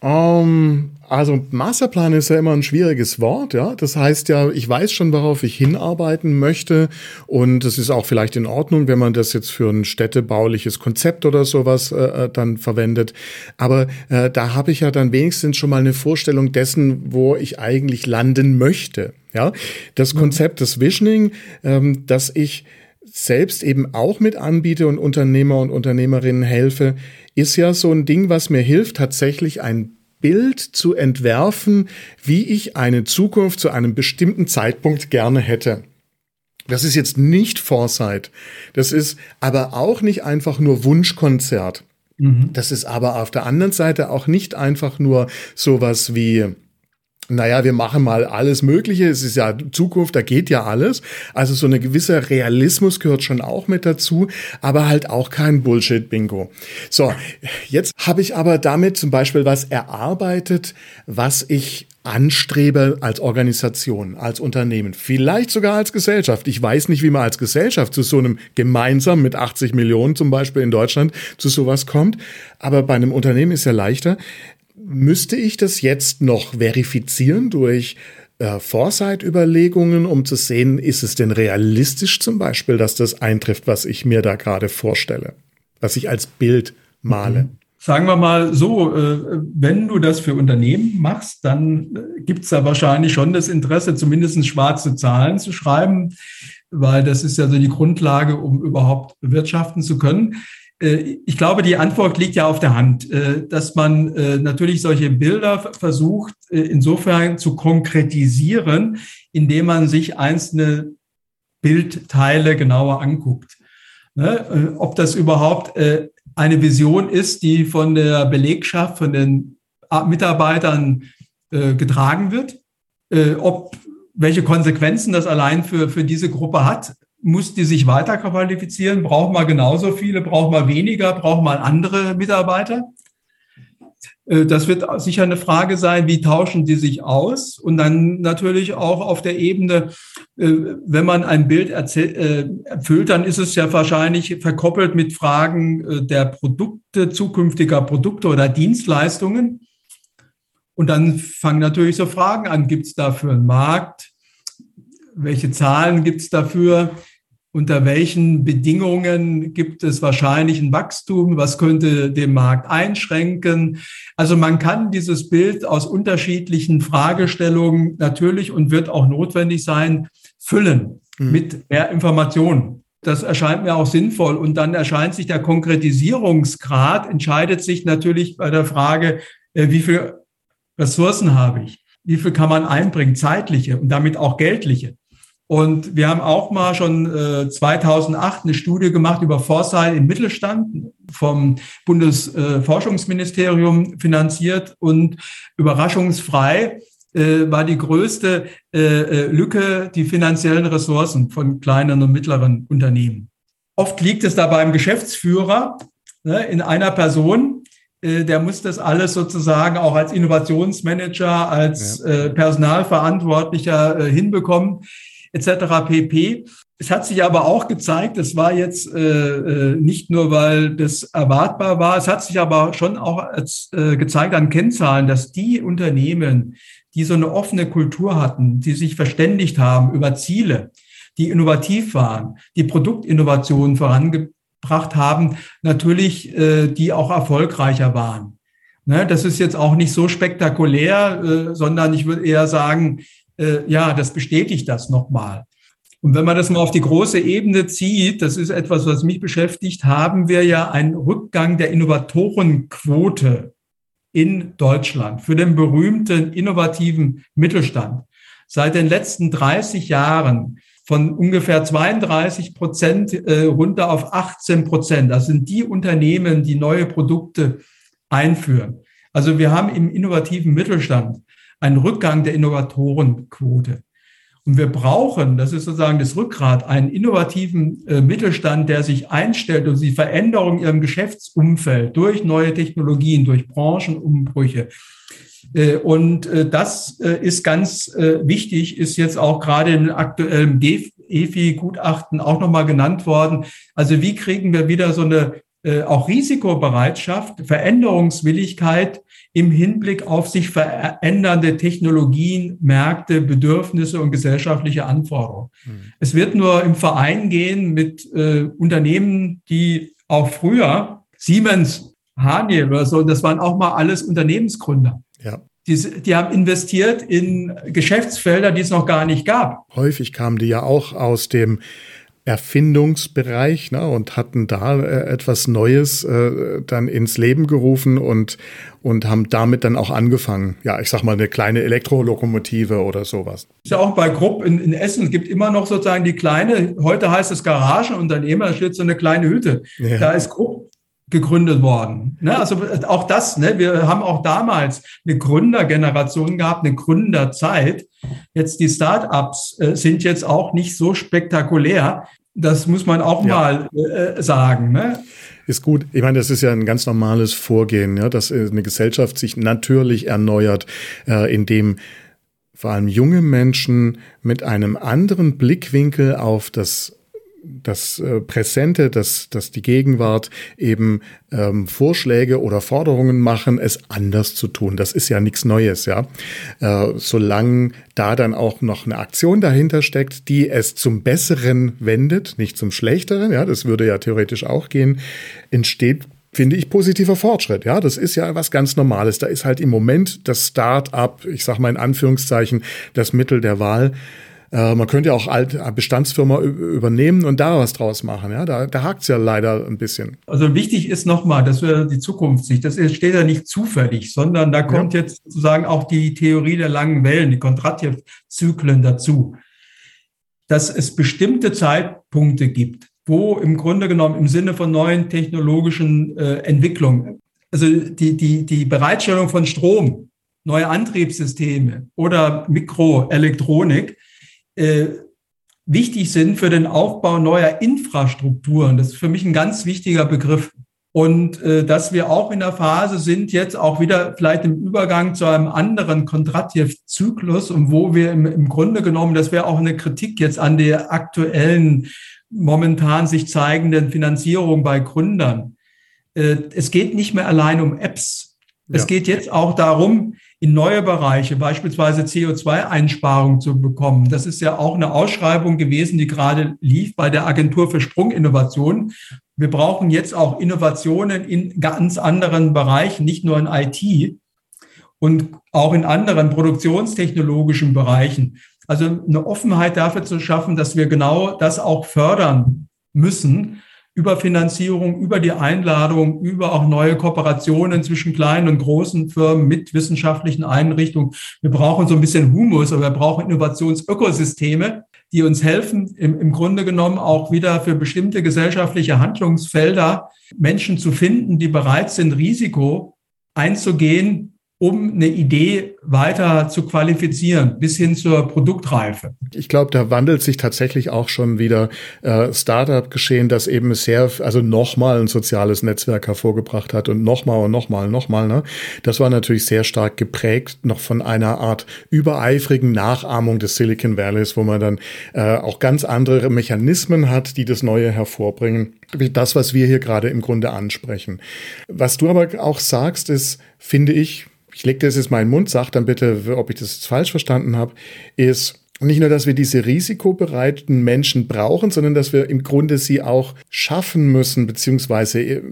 Um, also Masterplan ist ja immer ein schwieriges Wort, ja. Das heißt ja, ich weiß schon, worauf ich hinarbeiten möchte und es ist auch vielleicht in Ordnung, wenn man das jetzt für ein städtebauliches Konzept oder sowas äh, äh, dann verwendet. Aber äh, da habe ich ja dann wenigstens schon mal eine Vorstellung dessen, wo ich eigentlich landen möchte. Ja, das mhm. Konzept des Visioning, ähm, dass ich selbst eben auch mit anbiete und Unternehmer und Unternehmerinnen helfe, ist ja so ein Ding, was mir hilft, tatsächlich ein Bild zu entwerfen, wie ich eine Zukunft zu einem bestimmten Zeitpunkt gerne hätte. Das ist jetzt nicht Foresight. Das ist aber auch nicht einfach nur Wunschkonzert. Mhm. Das ist aber auf der anderen Seite auch nicht einfach nur sowas wie naja, wir machen mal alles Mögliche, es ist ja Zukunft, da geht ja alles. Also so eine gewisse Realismus gehört schon auch mit dazu, aber halt auch kein Bullshit-Bingo. So, jetzt habe ich aber damit zum Beispiel was erarbeitet, was ich anstrebe als Organisation, als Unternehmen, vielleicht sogar als Gesellschaft. Ich weiß nicht, wie man als Gesellschaft zu so einem gemeinsam mit 80 Millionen zum Beispiel in Deutschland zu sowas kommt, aber bei einem Unternehmen ist ja leichter müsste ich das jetzt noch verifizieren durch äh, Foresight-Überlegungen, um zu sehen, ist es denn realistisch zum Beispiel, dass das eintrifft, was ich mir da gerade vorstelle, was ich als Bild male. Mhm. Sagen wir mal so, äh, wenn du das für Unternehmen machst, dann äh, gibt es da wahrscheinlich schon das Interesse, zumindest schwarze Zahlen zu schreiben, weil das ist ja so die Grundlage, um überhaupt bewirtschaften zu können. Äh, ich glaube, die Antwort liegt ja auf der Hand, äh, dass man äh, natürlich solche Bilder versucht, insofern zu konkretisieren, indem man sich einzelne Bildteile genauer anguckt. Ne, ob das überhaupt eine Vision ist, die von der Belegschaft, von den Mitarbeitern getragen wird, ob welche Konsequenzen das allein für, für diese Gruppe hat, muss die sich weiter qualifizieren? Braucht man genauso viele? Braucht man weniger? Braucht man andere Mitarbeiter? Äh, das wird sicher eine Frage sein, wie tauschen die sich aus? Und dann natürlich auch auf der Ebene, äh, wenn man ein Bild äh, erfüllt, dann ist es ja wahrscheinlich verkoppelt mit Fragen der Produkte, zukünftiger Produkte oder Dienstleistungen. Und dann fangen natürlich so Fragen an, gibt es dafür einen Markt? Welche Zahlen gibt es dafür? unter welchen Bedingungen gibt es wahrscheinlich ein Wachstum, was könnte den Markt einschränken. Also man kann dieses Bild aus unterschiedlichen Fragestellungen natürlich und wird auch notwendig sein, füllen mhm. mit mehr Informationen. Das erscheint mir auch sinnvoll. Und dann erscheint sich der Konkretisierungsgrad, entscheidet sich natürlich bei der Frage, äh, wie viel Ressourcen habe ich? Wie viel kann man einbringen, zeitliche und damit auch geldliche? Und wir haben auch mal schon äh, 2008 eine Studie gemacht über Foresight im Mittelstand vom Bundesforschungsministerium äh, finanziert und überraschungsfrei äh, war die größte äh, äh, Lücke die finanziellen Ressourcen von kleinen und mittleren Unternehmen. Oft liegt es da beim Geschäftsführer ne, in einer Person, der muss das alles sozusagen auch als Innovationsmanager, als ja. Personalverantwortlicher hinbekommen etc. pp. Es hat sich aber auch gezeigt, es war jetzt äh, äh, nicht nur, weil das erwartbar war, es hat sich aber schon auch als, äh, gezeigt an Kennzahlen, dass die Unternehmen, die so eine offene Kultur hatten, die sich verständigt haben über Ziele, die innovativ waren, die Produktinnovationen vorangebracht haben, natürlich äh, die auch erfolgreicher waren. Ne, das ist jetzt auch nicht so spektakulär, äh, sondern ich würde eher sagen, äh, ja, das bestätigt das nochmal. Und wenn man das mal auf die große Ebene zieht, das ist etwas, was mich beschäftigt, haben wir ja einen Rückgang der Innovatorenquote in Deutschland für den berühmten innovativen Mittelstand. Seit den letzten 30 Jahren von ungefähr 32 Prozent äh, runter auf 18 Prozent. Das sind die Unternehmen, die neue Produkte einführen. Also wir haben im innovativen Mittelstand ein Rückgang der Innovatorenquote. Und wir brauchen, das ist sozusagen das Rückgrat, einen innovativen äh, Mittelstand, der sich einstellt und die Veränderung in ihrem Geschäftsumfeld durch neue Technologien, durch Branchenumbrüche. Äh, und äh, das äh, ist ganz äh, wichtig, ist jetzt auch gerade im aktuellen EFI-Gutachten auch nochmal genannt worden. Also wie kriegen wir wieder so eine äh, auch Risikobereitschaft, Veränderungswilligkeit im Hinblick auf sich verändernde Technologien, Märkte, Bedürfnisse und gesellschaftliche Anforderungen. Mhm. Es wird nur im Verein gehen mit äh, Unternehmen, die auch früher Siemens, Haniel oder so, das waren auch mal alles Unternehmensgründer. Ja. Die, die, haben investiert in Geschäftsfelder, die es noch gar nicht gab. Häufig kamen die ja auch aus dem Erfindungsbereich ne, und hatten da äh, etwas Neues äh, dann ins Leben gerufen und, und haben damit dann auch angefangen. Ja, ich sag mal, eine kleine Elektrolokomotive oder sowas. Ist ja auch bei Grupp in, in Essen, es gibt immer noch sozusagen die kleine, heute heißt es Garagenunternehmer, da steht so eine kleine Hütte. Ja. Da ist Grupp gegründet worden. Ne? Also auch das, ne? wir haben auch damals eine Gründergeneration gehabt, eine Gründerzeit. Jetzt die Start-ups äh, sind jetzt auch nicht so spektakulär, das muss man auch ja. mal äh, sagen. Ne? Ist gut. Ich meine, das ist ja ein ganz normales Vorgehen, ja, dass äh, eine Gesellschaft sich natürlich erneuert, äh, indem vor allem junge Menschen mit einem anderen Blickwinkel auf das das äh, Präsente, dass, dass die Gegenwart eben ähm, Vorschläge oder Forderungen machen, es anders zu tun. Das ist ja nichts Neues, ja. Äh, solange da dann auch noch eine Aktion dahinter steckt, die es zum Besseren wendet, nicht zum Schlechteren, ja, das würde ja theoretisch auch gehen, entsteht finde ich positiver Fortschritt. Ja, das ist ja was ganz Normales. Da ist halt im Moment das Start-up, ich sage mal in Anführungszeichen, das Mittel der Wahl. Äh, man könnte ja auch alte Bestandsfirma übernehmen und da was draus machen. Ja, da, da hakt es ja leider ein bisschen. Also wichtig ist nochmal, dass wir die Zukunft sich, das steht ja nicht zufällig, sondern da kommt ja. jetzt sozusagen auch die Theorie der langen Wellen, die Kondratjew-Zyklen dazu, dass es bestimmte Zeitpunkte gibt, wo im Grunde genommen im Sinne von neuen technologischen äh, Entwicklungen, also die, die, die Bereitstellung von Strom, neue Antriebssysteme oder Mikroelektronik, äh, wichtig sind für den Aufbau neuer Infrastrukturen. Das ist für mich ein ganz wichtiger Begriff. Und äh, dass wir auch in der Phase sind, jetzt auch wieder vielleicht im Übergang zu einem anderen Kontrativ-Zyklus und wo wir im, im Grunde genommen, das wäre auch eine Kritik jetzt an der aktuellen, momentan sich zeigenden Finanzierung bei Gründern. Äh, es geht nicht mehr allein um Apps. Es geht jetzt auch darum, in neue Bereiche, beispielsweise CO2-Einsparung zu bekommen. Das ist ja auch eine Ausschreibung gewesen, die gerade lief bei der Agentur für Sprunginnovation, wir brauchen jetzt auch Innovationen in ganz anderen Bereichen, nicht nur in IT und auch in anderen produktionstechnologischen Bereichen. Also eine Offenheit dafür zu schaffen, dass wir genau das auch fördern müssen über Finanzierung, über die Einladung, über auch neue Kooperationen zwischen kleinen und großen Firmen mit wissenschaftlichen Einrichtungen. Wir brauchen so ein bisschen Humus, aber wir brauchen Innovationsökosysteme, die uns helfen, im, im Grunde genommen auch wieder für bestimmte gesellschaftliche Handlungsfelder Menschen zu finden, die bereit sind, Risiko einzugehen, um eine Idee weiter zu qualifizieren, bis hin zur Produktreife. Ich glaube, da wandelt sich tatsächlich auch schon wieder äh, Startup-Geschehen, das eben sehr, also nochmal ein soziales Netzwerk hervorgebracht hat und nochmal und nochmal nochmal. Ne? Das war natürlich sehr stark geprägt noch von einer Art übereifrigen Nachahmung des Silicon Valleys, wo man dann äh, auch ganz andere Mechanismen hat, die das Neue hervorbringen, wie das, was wir hier gerade im Grunde ansprechen. Was du aber auch sagst, ist, finde ich, ich lege das jetzt mal in den Mund, sag dann bitte, ob ich das falsch verstanden habe, ist nicht nur, dass wir diese risikobereiten Menschen brauchen, sondern dass wir im Grunde sie auch schaffen müssen, beziehungsweise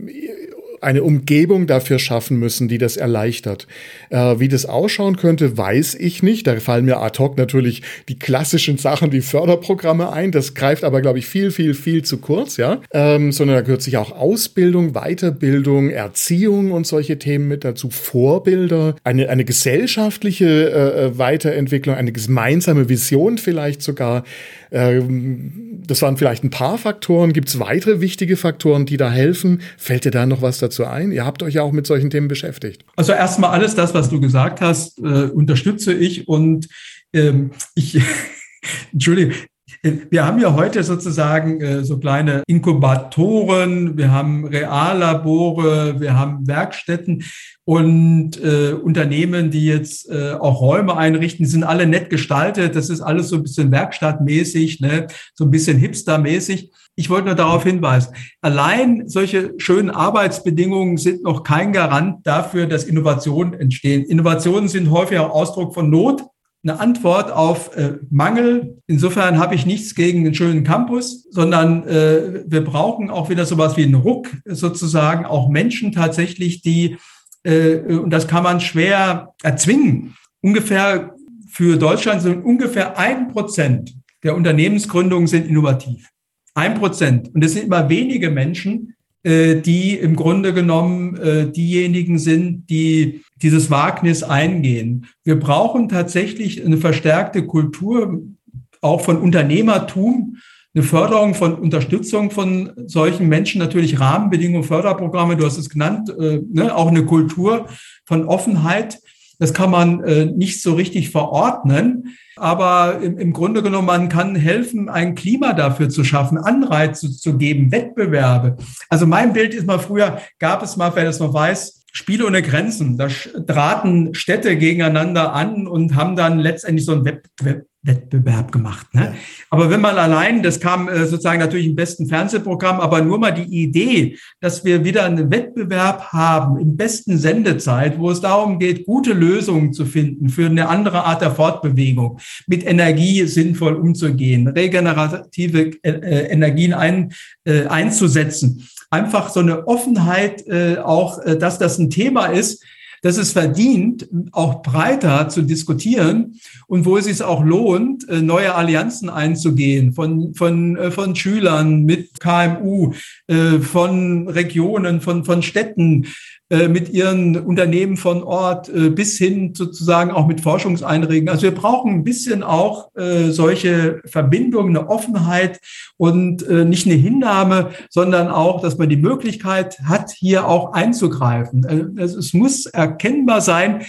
eine Umgebung dafür schaffen müssen, die das erleichtert. Äh, wie das ausschauen könnte, weiß ich nicht. Da fallen mir ad hoc natürlich die klassischen Sachen wie Förderprogramme ein. Das greift aber, glaube ich, viel, viel, viel zu kurz, ja. Ähm, sondern da gehört sich auch Ausbildung, Weiterbildung, Erziehung und solche Themen mit dazu, Vorbilder, eine, eine gesellschaftliche äh, äh Weiterentwicklung, eine gemeinsame Vision vielleicht sogar. Ähm, das waren vielleicht ein paar Faktoren. Gibt es weitere wichtige Faktoren, die da helfen? Fällt dir da noch was dazu ein? Ihr habt euch ja auch mit solchen Themen beschäftigt. Also erstmal alles das, was du gesagt hast, äh, unterstütze ich und ähm, ich, Entschuldige, wir haben ja heute sozusagen äh, so kleine Inkubatoren, wir haben Reallabore, wir haben Werkstätten und äh, Unternehmen, die jetzt äh, auch Räume einrichten, sind alle nett gestaltet. Das ist alles so ein bisschen werkstattmäßig, ne? so ein bisschen hipstermäßig. Ich wollte nur darauf hinweisen, allein solche schönen Arbeitsbedingungen sind noch kein Garant dafür, dass Innovationen entstehen. Innovationen sind häufig auch Ausdruck von Not eine Antwort auf äh, Mangel. Insofern habe ich nichts gegen einen schönen Campus, sondern äh, wir brauchen auch wieder sowas wie einen Ruck, sozusagen auch Menschen tatsächlich, die, äh, und das kann man schwer erzwingen, ungefähr für Deutschland sind ungefähr ein Prozent der Unternehmensgründungen sind innovativ. Ein Prozent. Und es sind immer wenige Menschen, äh, die im Grunde genommen äh, diejenigen sind, die dieses Wagnis eingehen. Wir brauchen tatsächlich eine verstärkte Kultur auch von Unternehmertum, eine Förderung von Unterstützung von solchen Menschen, natürlich Rahmenbedingungen, Förderprogramme, du hast es genannt, äh, ne, auch eine Kultur von Offenheit. Das kann man äh, nicht so richtig verordnen. Aber im, im Grunde genommen, man kann helfen, ein Klima dafür zu schaffen, Anreize zu geben, Wettbewerbe. Also mein Bild ist mal früher, gab es mal, wer das noch weiß, Spiele ohne Grenzen. Da traten Städte gegeneinander an und haben dann letztendlich so ein Wettbewerb Wettbewerb gemacht. Ne? Ja. Aber wenn man allein, das kam äh, sozusagen natürlich im besten Fernsehprogramm, aber nur mal die Idee, dass wir wieder einen Wettbewerb haben im besten Sendezeit, wo es darum geht, gute Lösungen zu finden für eine andere Art der Fortbewegung, mit Energie sinnvoll umzugehen, regenerative äh, äh Energien ein, äh, einzusetzen. Einfach so eine Offenheit, äh, auch, äh, dass das ein Thema ist, dass es verdient, auch breiter zu diskutieren und wo es sich auch lohnt, äh, neue Allianzen einzugehen von, von, äh, von Schülern mit KMU, äh, von Regionen, von, von Städten, mit ihren Unternehmen von Ort bis hin sozusagen auch mit Forschungseinrichtungen. Also wir brauchen ein bisschen auch solche Verbindungen, eine Offenheit und nicht eine Hinnahme, sondern auch, dass man die Möglichkeit hat, hier auch einzugreifen. Es muss erkennbar sein,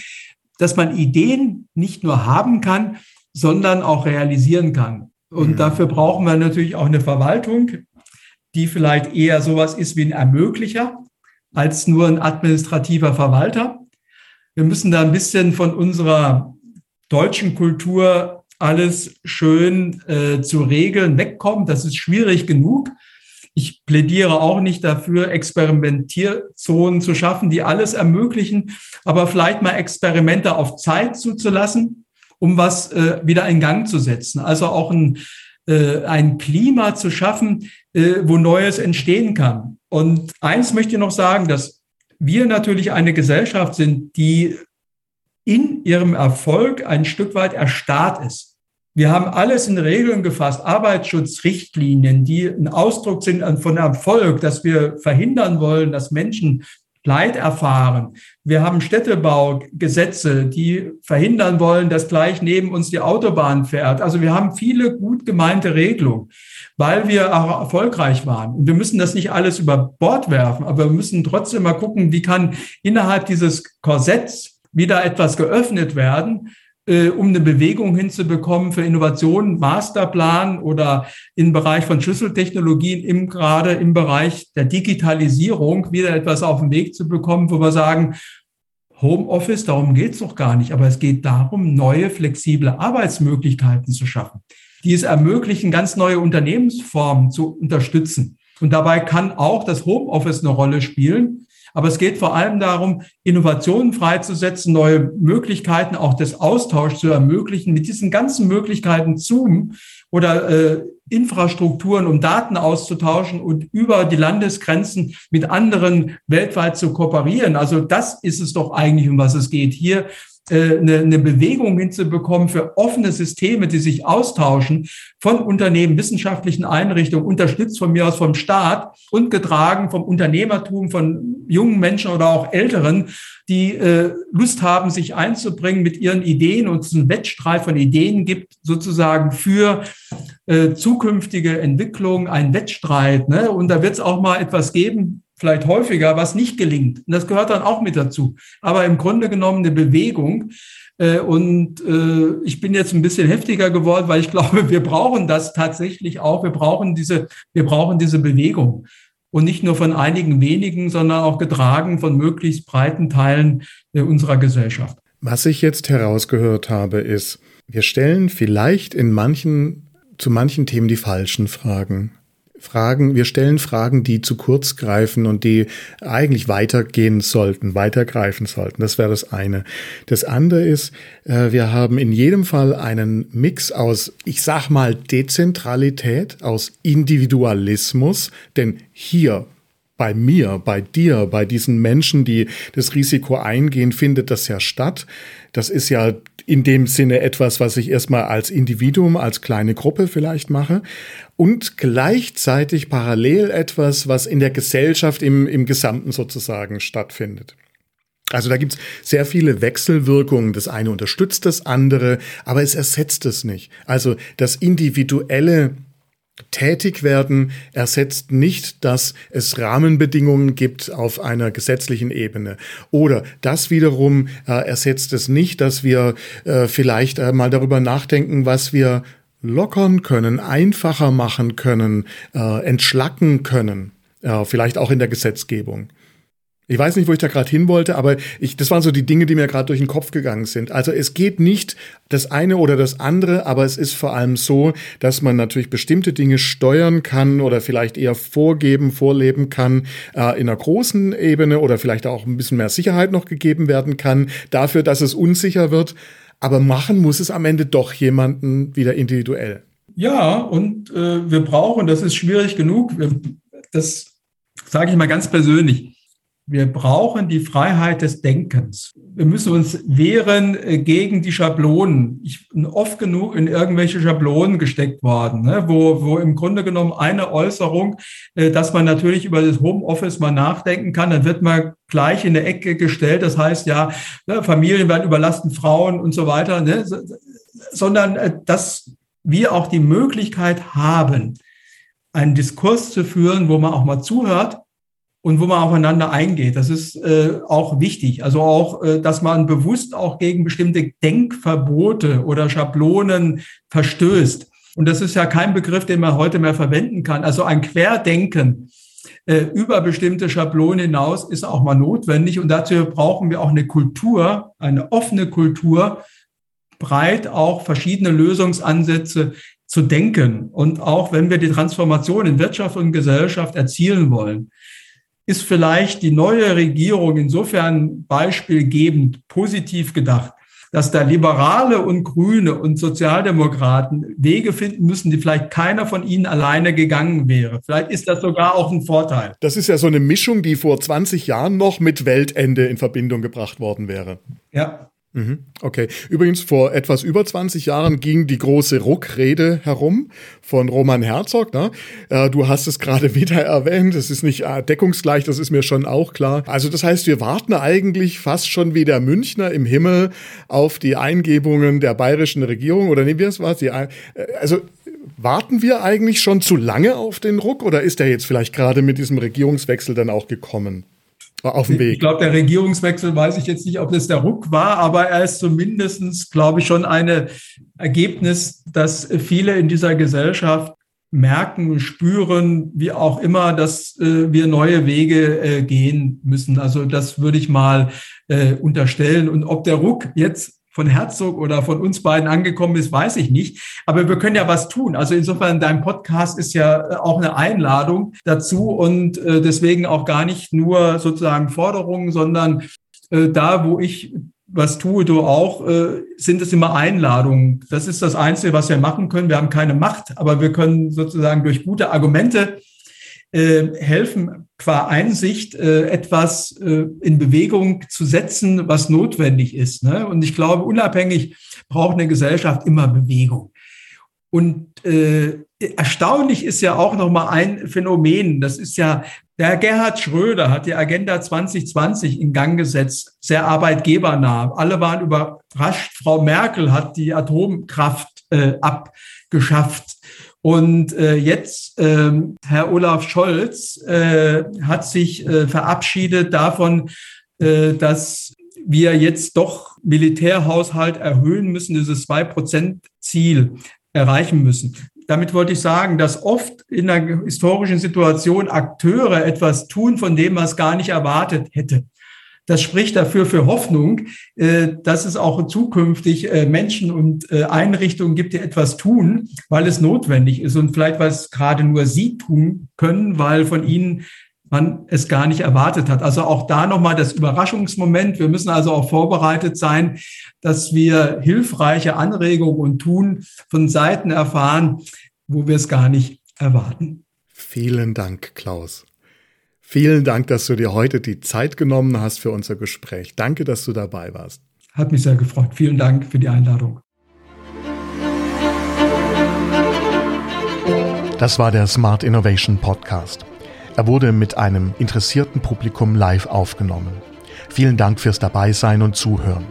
dass man Ideen nicht nur haben kann, sondern auch realisieren kann. Und mhm. dafür brauchen wir natürlich auch eine Verwaltung, die vielleicht eher sowas ist wie ein Ermöglicher als nur ein administrativer Verwalter. Wir müssen da ein bisschen von unserer deutschen Kultur alles schön äh, zu regeln wegkommen. Das ist schwierig genug. Ich plädiere auch nicht dafür, Experimentierzonen zu schaffen, die alles ermöglichen, aber vielleicht mal Experimente auf Zeit zuzulassen, um was äh, wieder in Gang zu setzen. Also auch ein, äh, ein Klima zu schaffen, äh, wo Neues entstehen kann. Und eins möchte ich noch sagen, dass wir natürlich eine Gesellschaft sind, die in ihrem Erfolg ein Stück weit erstarrt ist. Wir haben alles in Regeln gefasst, Arbeitsschutzrichtlinien, die ein Ausdruck sind von Erfolg, dass wir verhindern wollen, dass Menschen Leid erfahren. Wir haben Städtebaugesetze, die verhindern wollen, dass gleich neben uns die Autobahn fährt. Also wir haben viele gut gemeinte Regelungen, weil wir auch erfolgreich waren. Und wir müssen das nicht alles über Bord werfen, aber wir müssen trotzdem mal gucken, wie kann innerhalb dieses Korsetts wieder etwas geöffnet werden, äh, um eine Bewegung hinzubekommen für Innovationen, Masterplan oder im Bereich von Schlüsseltechnologien, im, gerade im Bereich der Digitalisierung wieder etwas auf den Weg zu bekommen, wo wir sagen, Homeoffice, darum geht es doch gar nicht, aber es geht darum, neue flexible Arbeitsmöglichkeiten zu schaffen, die es ermöglichen, ganz neue Unternehmensformen zu unterstützen. Und dabei kann auch das Homeoffice eine Rolle spielen, aber es geht vor allem darum, Innovationen freizusetzen, neue Möglichkeiten auch des Austauschs zu ermöglichen. Mit diesen ganzen Möglichkeiten Zoom oder äh, Infrastrukturen, um Daten auszutauschen und über die Landesgrenzen mit anderen weltweit zu kooperieren. Also das ist es doch eigentlich, um was es geht. Hier eine, eine Bewegung hinzubekommen für offene Systeme, die sich austauschen von Unternehmen, wissenschaftlichen Einrichtungen, unterstützt von mir aus vom Staat und getragen vom Unternehmertum von jungen Menschen oder auch Älteren, die äh, Lust haben, sich einzubringen mit ihren Ideen und es einen Wettstreit von Ideen gibt, sozusagen für äh, zukünftige Entwicklung, ein Wettstreit. Ne? Und da wird es auch mal etwas geben, vielleicht häufiger, was nicht gelingt. Und das gehört dann auch mit dazu. Aber im Grunde genommen eine Bewegung. Äh, und äh, ich bin jetzt ein bisschen heftiger geworden, weil ich glaube, wir brauchen das tatsächlich auch. Wir brauchen diese, wir brauchen diese Bewegung. Und nicht nur von einigen wenigen, sondern auch getragen von möglichst breiten Teilen äh, unserer Gesellschaft. Was ich jetzt herausgehört habe, ist, wir stellen vielleicht in manchen, zu manchen Themen die falschen Fragen. Fragen, wir stellen Fragen, die zu kurz greifen und die eigentlich weitergehen sollten, weitergreifen sollten. Das wäre das eine. Das andere ist, äh, wir haben in jedem Fall einen Mix aus, ich sag mal, Dezentralität, aus Individualismus, denn hier bei mir, bei dir, bei diesen Menschen, die das Risiko eingehen, findet das ja statt. Das ist ja in dem Sinne etwas, was ich erstmal als Individuum, als kleine Gruppe vielleicht mache und gleichzeitig parallel etwas, was in der Gesellschaft im, im Gesamten sozusagen stattfindet. Also da gibt's sehr viele Wechselwirkungen. Das eine unterstützt das andere, aber es ersetzt es nicht. Also das individuelle tätig werden ersetzt nicht, dass es Rahmenbedingungen gibt auf einer gesetzlichen Ebene. Oder das wiederum äh, ersetzt es nicht, dass wir äh, vielleicht äh, mal darüber nachdenken, was wir lockern können, einfacher machen können, äh, entschlacken können, äh, vielleicht auch in der Gesetzgebung. Ich weiß nicht, wo ich da gerade hin wollte, aber ich, das waren so die Dinge, die mir gerade durch den Kopf gegangen sind. Also es geht nicht das eine oder das andere, aber es ist vor allem so, dass man natürlich bestimmte Dinge steuern kann oder vielleicht eher vorgeben, vorleben kann äh, in einer großen Ebene oder vielleicht auch ein bisschen mehr Sicherheit noch gegeben werden kann, dafür, dass es unsicher wird. Aber machen muss es am Ende doch jemanden wieder individuell. Ja, und äh, wir brauchen, das ist schwierig genug, das sage ich mal ganz persönlich wir brauchen die Freiheit des Denkens. Wir müssen uns wehren äh, gegen die Schablonen. Ich bin oft genug in irgendwelche Schablonen gesteckt worden, ne, wo, wo im Grunde genommen eine Äußerung, äh, dass man natürlich über das Homeoffice mal nachdenken kann, dann wird man gleich in eine Ecke gestellt. Das heißt ja, ne, Familien werden überlasten, Frauen und so weiter, ne, sondern äh, dass wir auch die Möglichkeit haben, einen Diskurs zu führen, wo man auch mal zuhört und wo man aufeinander eingeht. Das ist äh, auch wichtig. Also auch, äh, dass man bewusst auch gegen bestimmte Denkverbote oder Schablonen verstößt. Und das ist ja kein Begriff, den man heute mehr verwenden kann. Also ein Querdenken äh, über bestimmte Schablonen hinaus ist auch mal notwendig. Und dazu brauchen wir auch eine Kultur, eine offene Kultur, breit auch verschiedene Lösungsansätze zu denken. Und auch wenn wir die Transformation in Wirtschaft und Gesellschaft erzielen wollen, ist vielleicht die neue Regierung insofern beispielgebend positiv gedacht, dass da Liberale und Grüne und Sozialdemokraten Wege finden müssen, die vielleicht keiner von ihnen alleine gegangen wäre. Vielleicht ist das sogar auch ein Vorteil. Das ist ja so eine Mischung, die vor 20 Jahren noch mit Weltende in Verbindung gebracht worden wäre. Ja. Okay. Übrigens, vor etwas über 20 Jahren ging die große Ruckrede herum von Roman Herzog. Ne? Äh, du hast es gerade wieder erwähnt. Es ist nicht äh, deckungsgleich, das ist mir schon auch klar. Also das heißt, wir warten eigentlich fast schon wie der Münchner im Himmel auf die Eingebungen der bayerischen Regierung. Oder nehmen wir es was? Äh, also warten wir eigentlich schon zu lange auf den Ruck oder ist er jetzt vielleicht gerade mit diesem Regierungswechsel dann auch gekommen? Auf dem Weg. Ich glaube, der Regierungswechsel weiß ich jetzt nicht, ob das der Ruck war, aber er ist zumindestens, glaube ich, schon ein Ergebnis, dass viele in dieser Gesellschaft merken, spüren, wie auch immer, dass äh, wir neue Wege äh, gehen müssen. Also das würde ich mal äh, unterstellen. Und ob der Ruck jetzt von Herzog oder von uns beiden angekommen ist, weiß ich nicht. Aber wir können ja was tun. Also insofern, dein Podcast ist ja äh, auch eine Einladung dazu und äh, deswegen auch gar nicht nur sozusagen Forderungen, sondern äh, da, wo ich was tue, du auch, sind es immer Einladungen. Das ist das Einzige, was wir machen können. Wir haben keine Macht, aber wir können sozusagen durch gute Argumente helfen, qua Einsicht äh, etwas äh, in Bewegung zu setzen, was notwendig ist. Ne? Und ich glaube, unabhängig braucht eine Gesellschaft immer Bewegung. Und äh, erstaunlich ist ja auch noch mal ein Phänomen. Das ist ja der Gerhard Schröder hat die Agenda 2020 in Gang gesetzt, sehr arbeitgebernah. Alle waren überrascht. Frau Merkel hat die Atomkraft äh, abgeschafft. Und äh, jetzt, äh, Herr Olaf Scholz äh, hat sich äh, verabschiedet davon, äh, dass wir jetzt doch Militärhaushalt erhöhen müssen, dieses Zwei-Prozent-Ziel erreichen müssen. Damit wollte ich sagen, dass oft in einer historischen Situation Akteure etwas tun, von dem man es gar nicht erwartet hätte. Das spricht dafür für Hoffnung, äh, dass es auch zukünftig äh, Menschen und äh, Einrichtungen gibt, die etwas tun, weil es notwendig ist und vielleicht, weil es gerade nur sie tun können, weil von ihnen man es gar nicht erwartet hat. Also auch da nochmal das Überraschungsmoment. Wir müssen also auch vorbereitet sein, dass wir hilfreiche Anregungen und Tun von Seiten erfahren, wo wir es gar nicht erwarten. Vielen Dank, Klaus. Vielen Dank, dass du dir heute die Zeit genommen hast für unser Gespräch. Danke, dass du dabei warst. Hat mich sehr gefreut. Vielen Dank für die Einladung. Das war der Smart Innovation Podcast. Er wurde mit einem interessierten Publikum live aufgenommen. Vielen Dank fürs Dabeisein und Zuhören.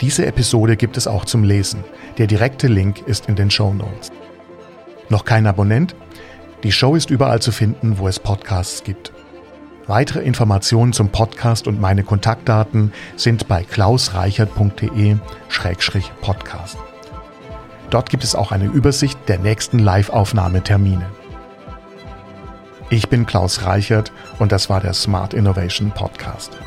Diese Episode gibt es auch zum Lesen. Der direkte Link ist in den Show Notes. Noch kein Abonnent? Die Show ist überall zu finden, wo es Podcasts gibt. Weitere Informationen zum Podcast und meine Kontaktdaten sind bei klausreichert.de-podcast. Dort gibt es auch eine Übersicht der nächsten Live-Aufnahmetermine. Ich bin Klaus Reichert und das war der Smart Innovation Podcast.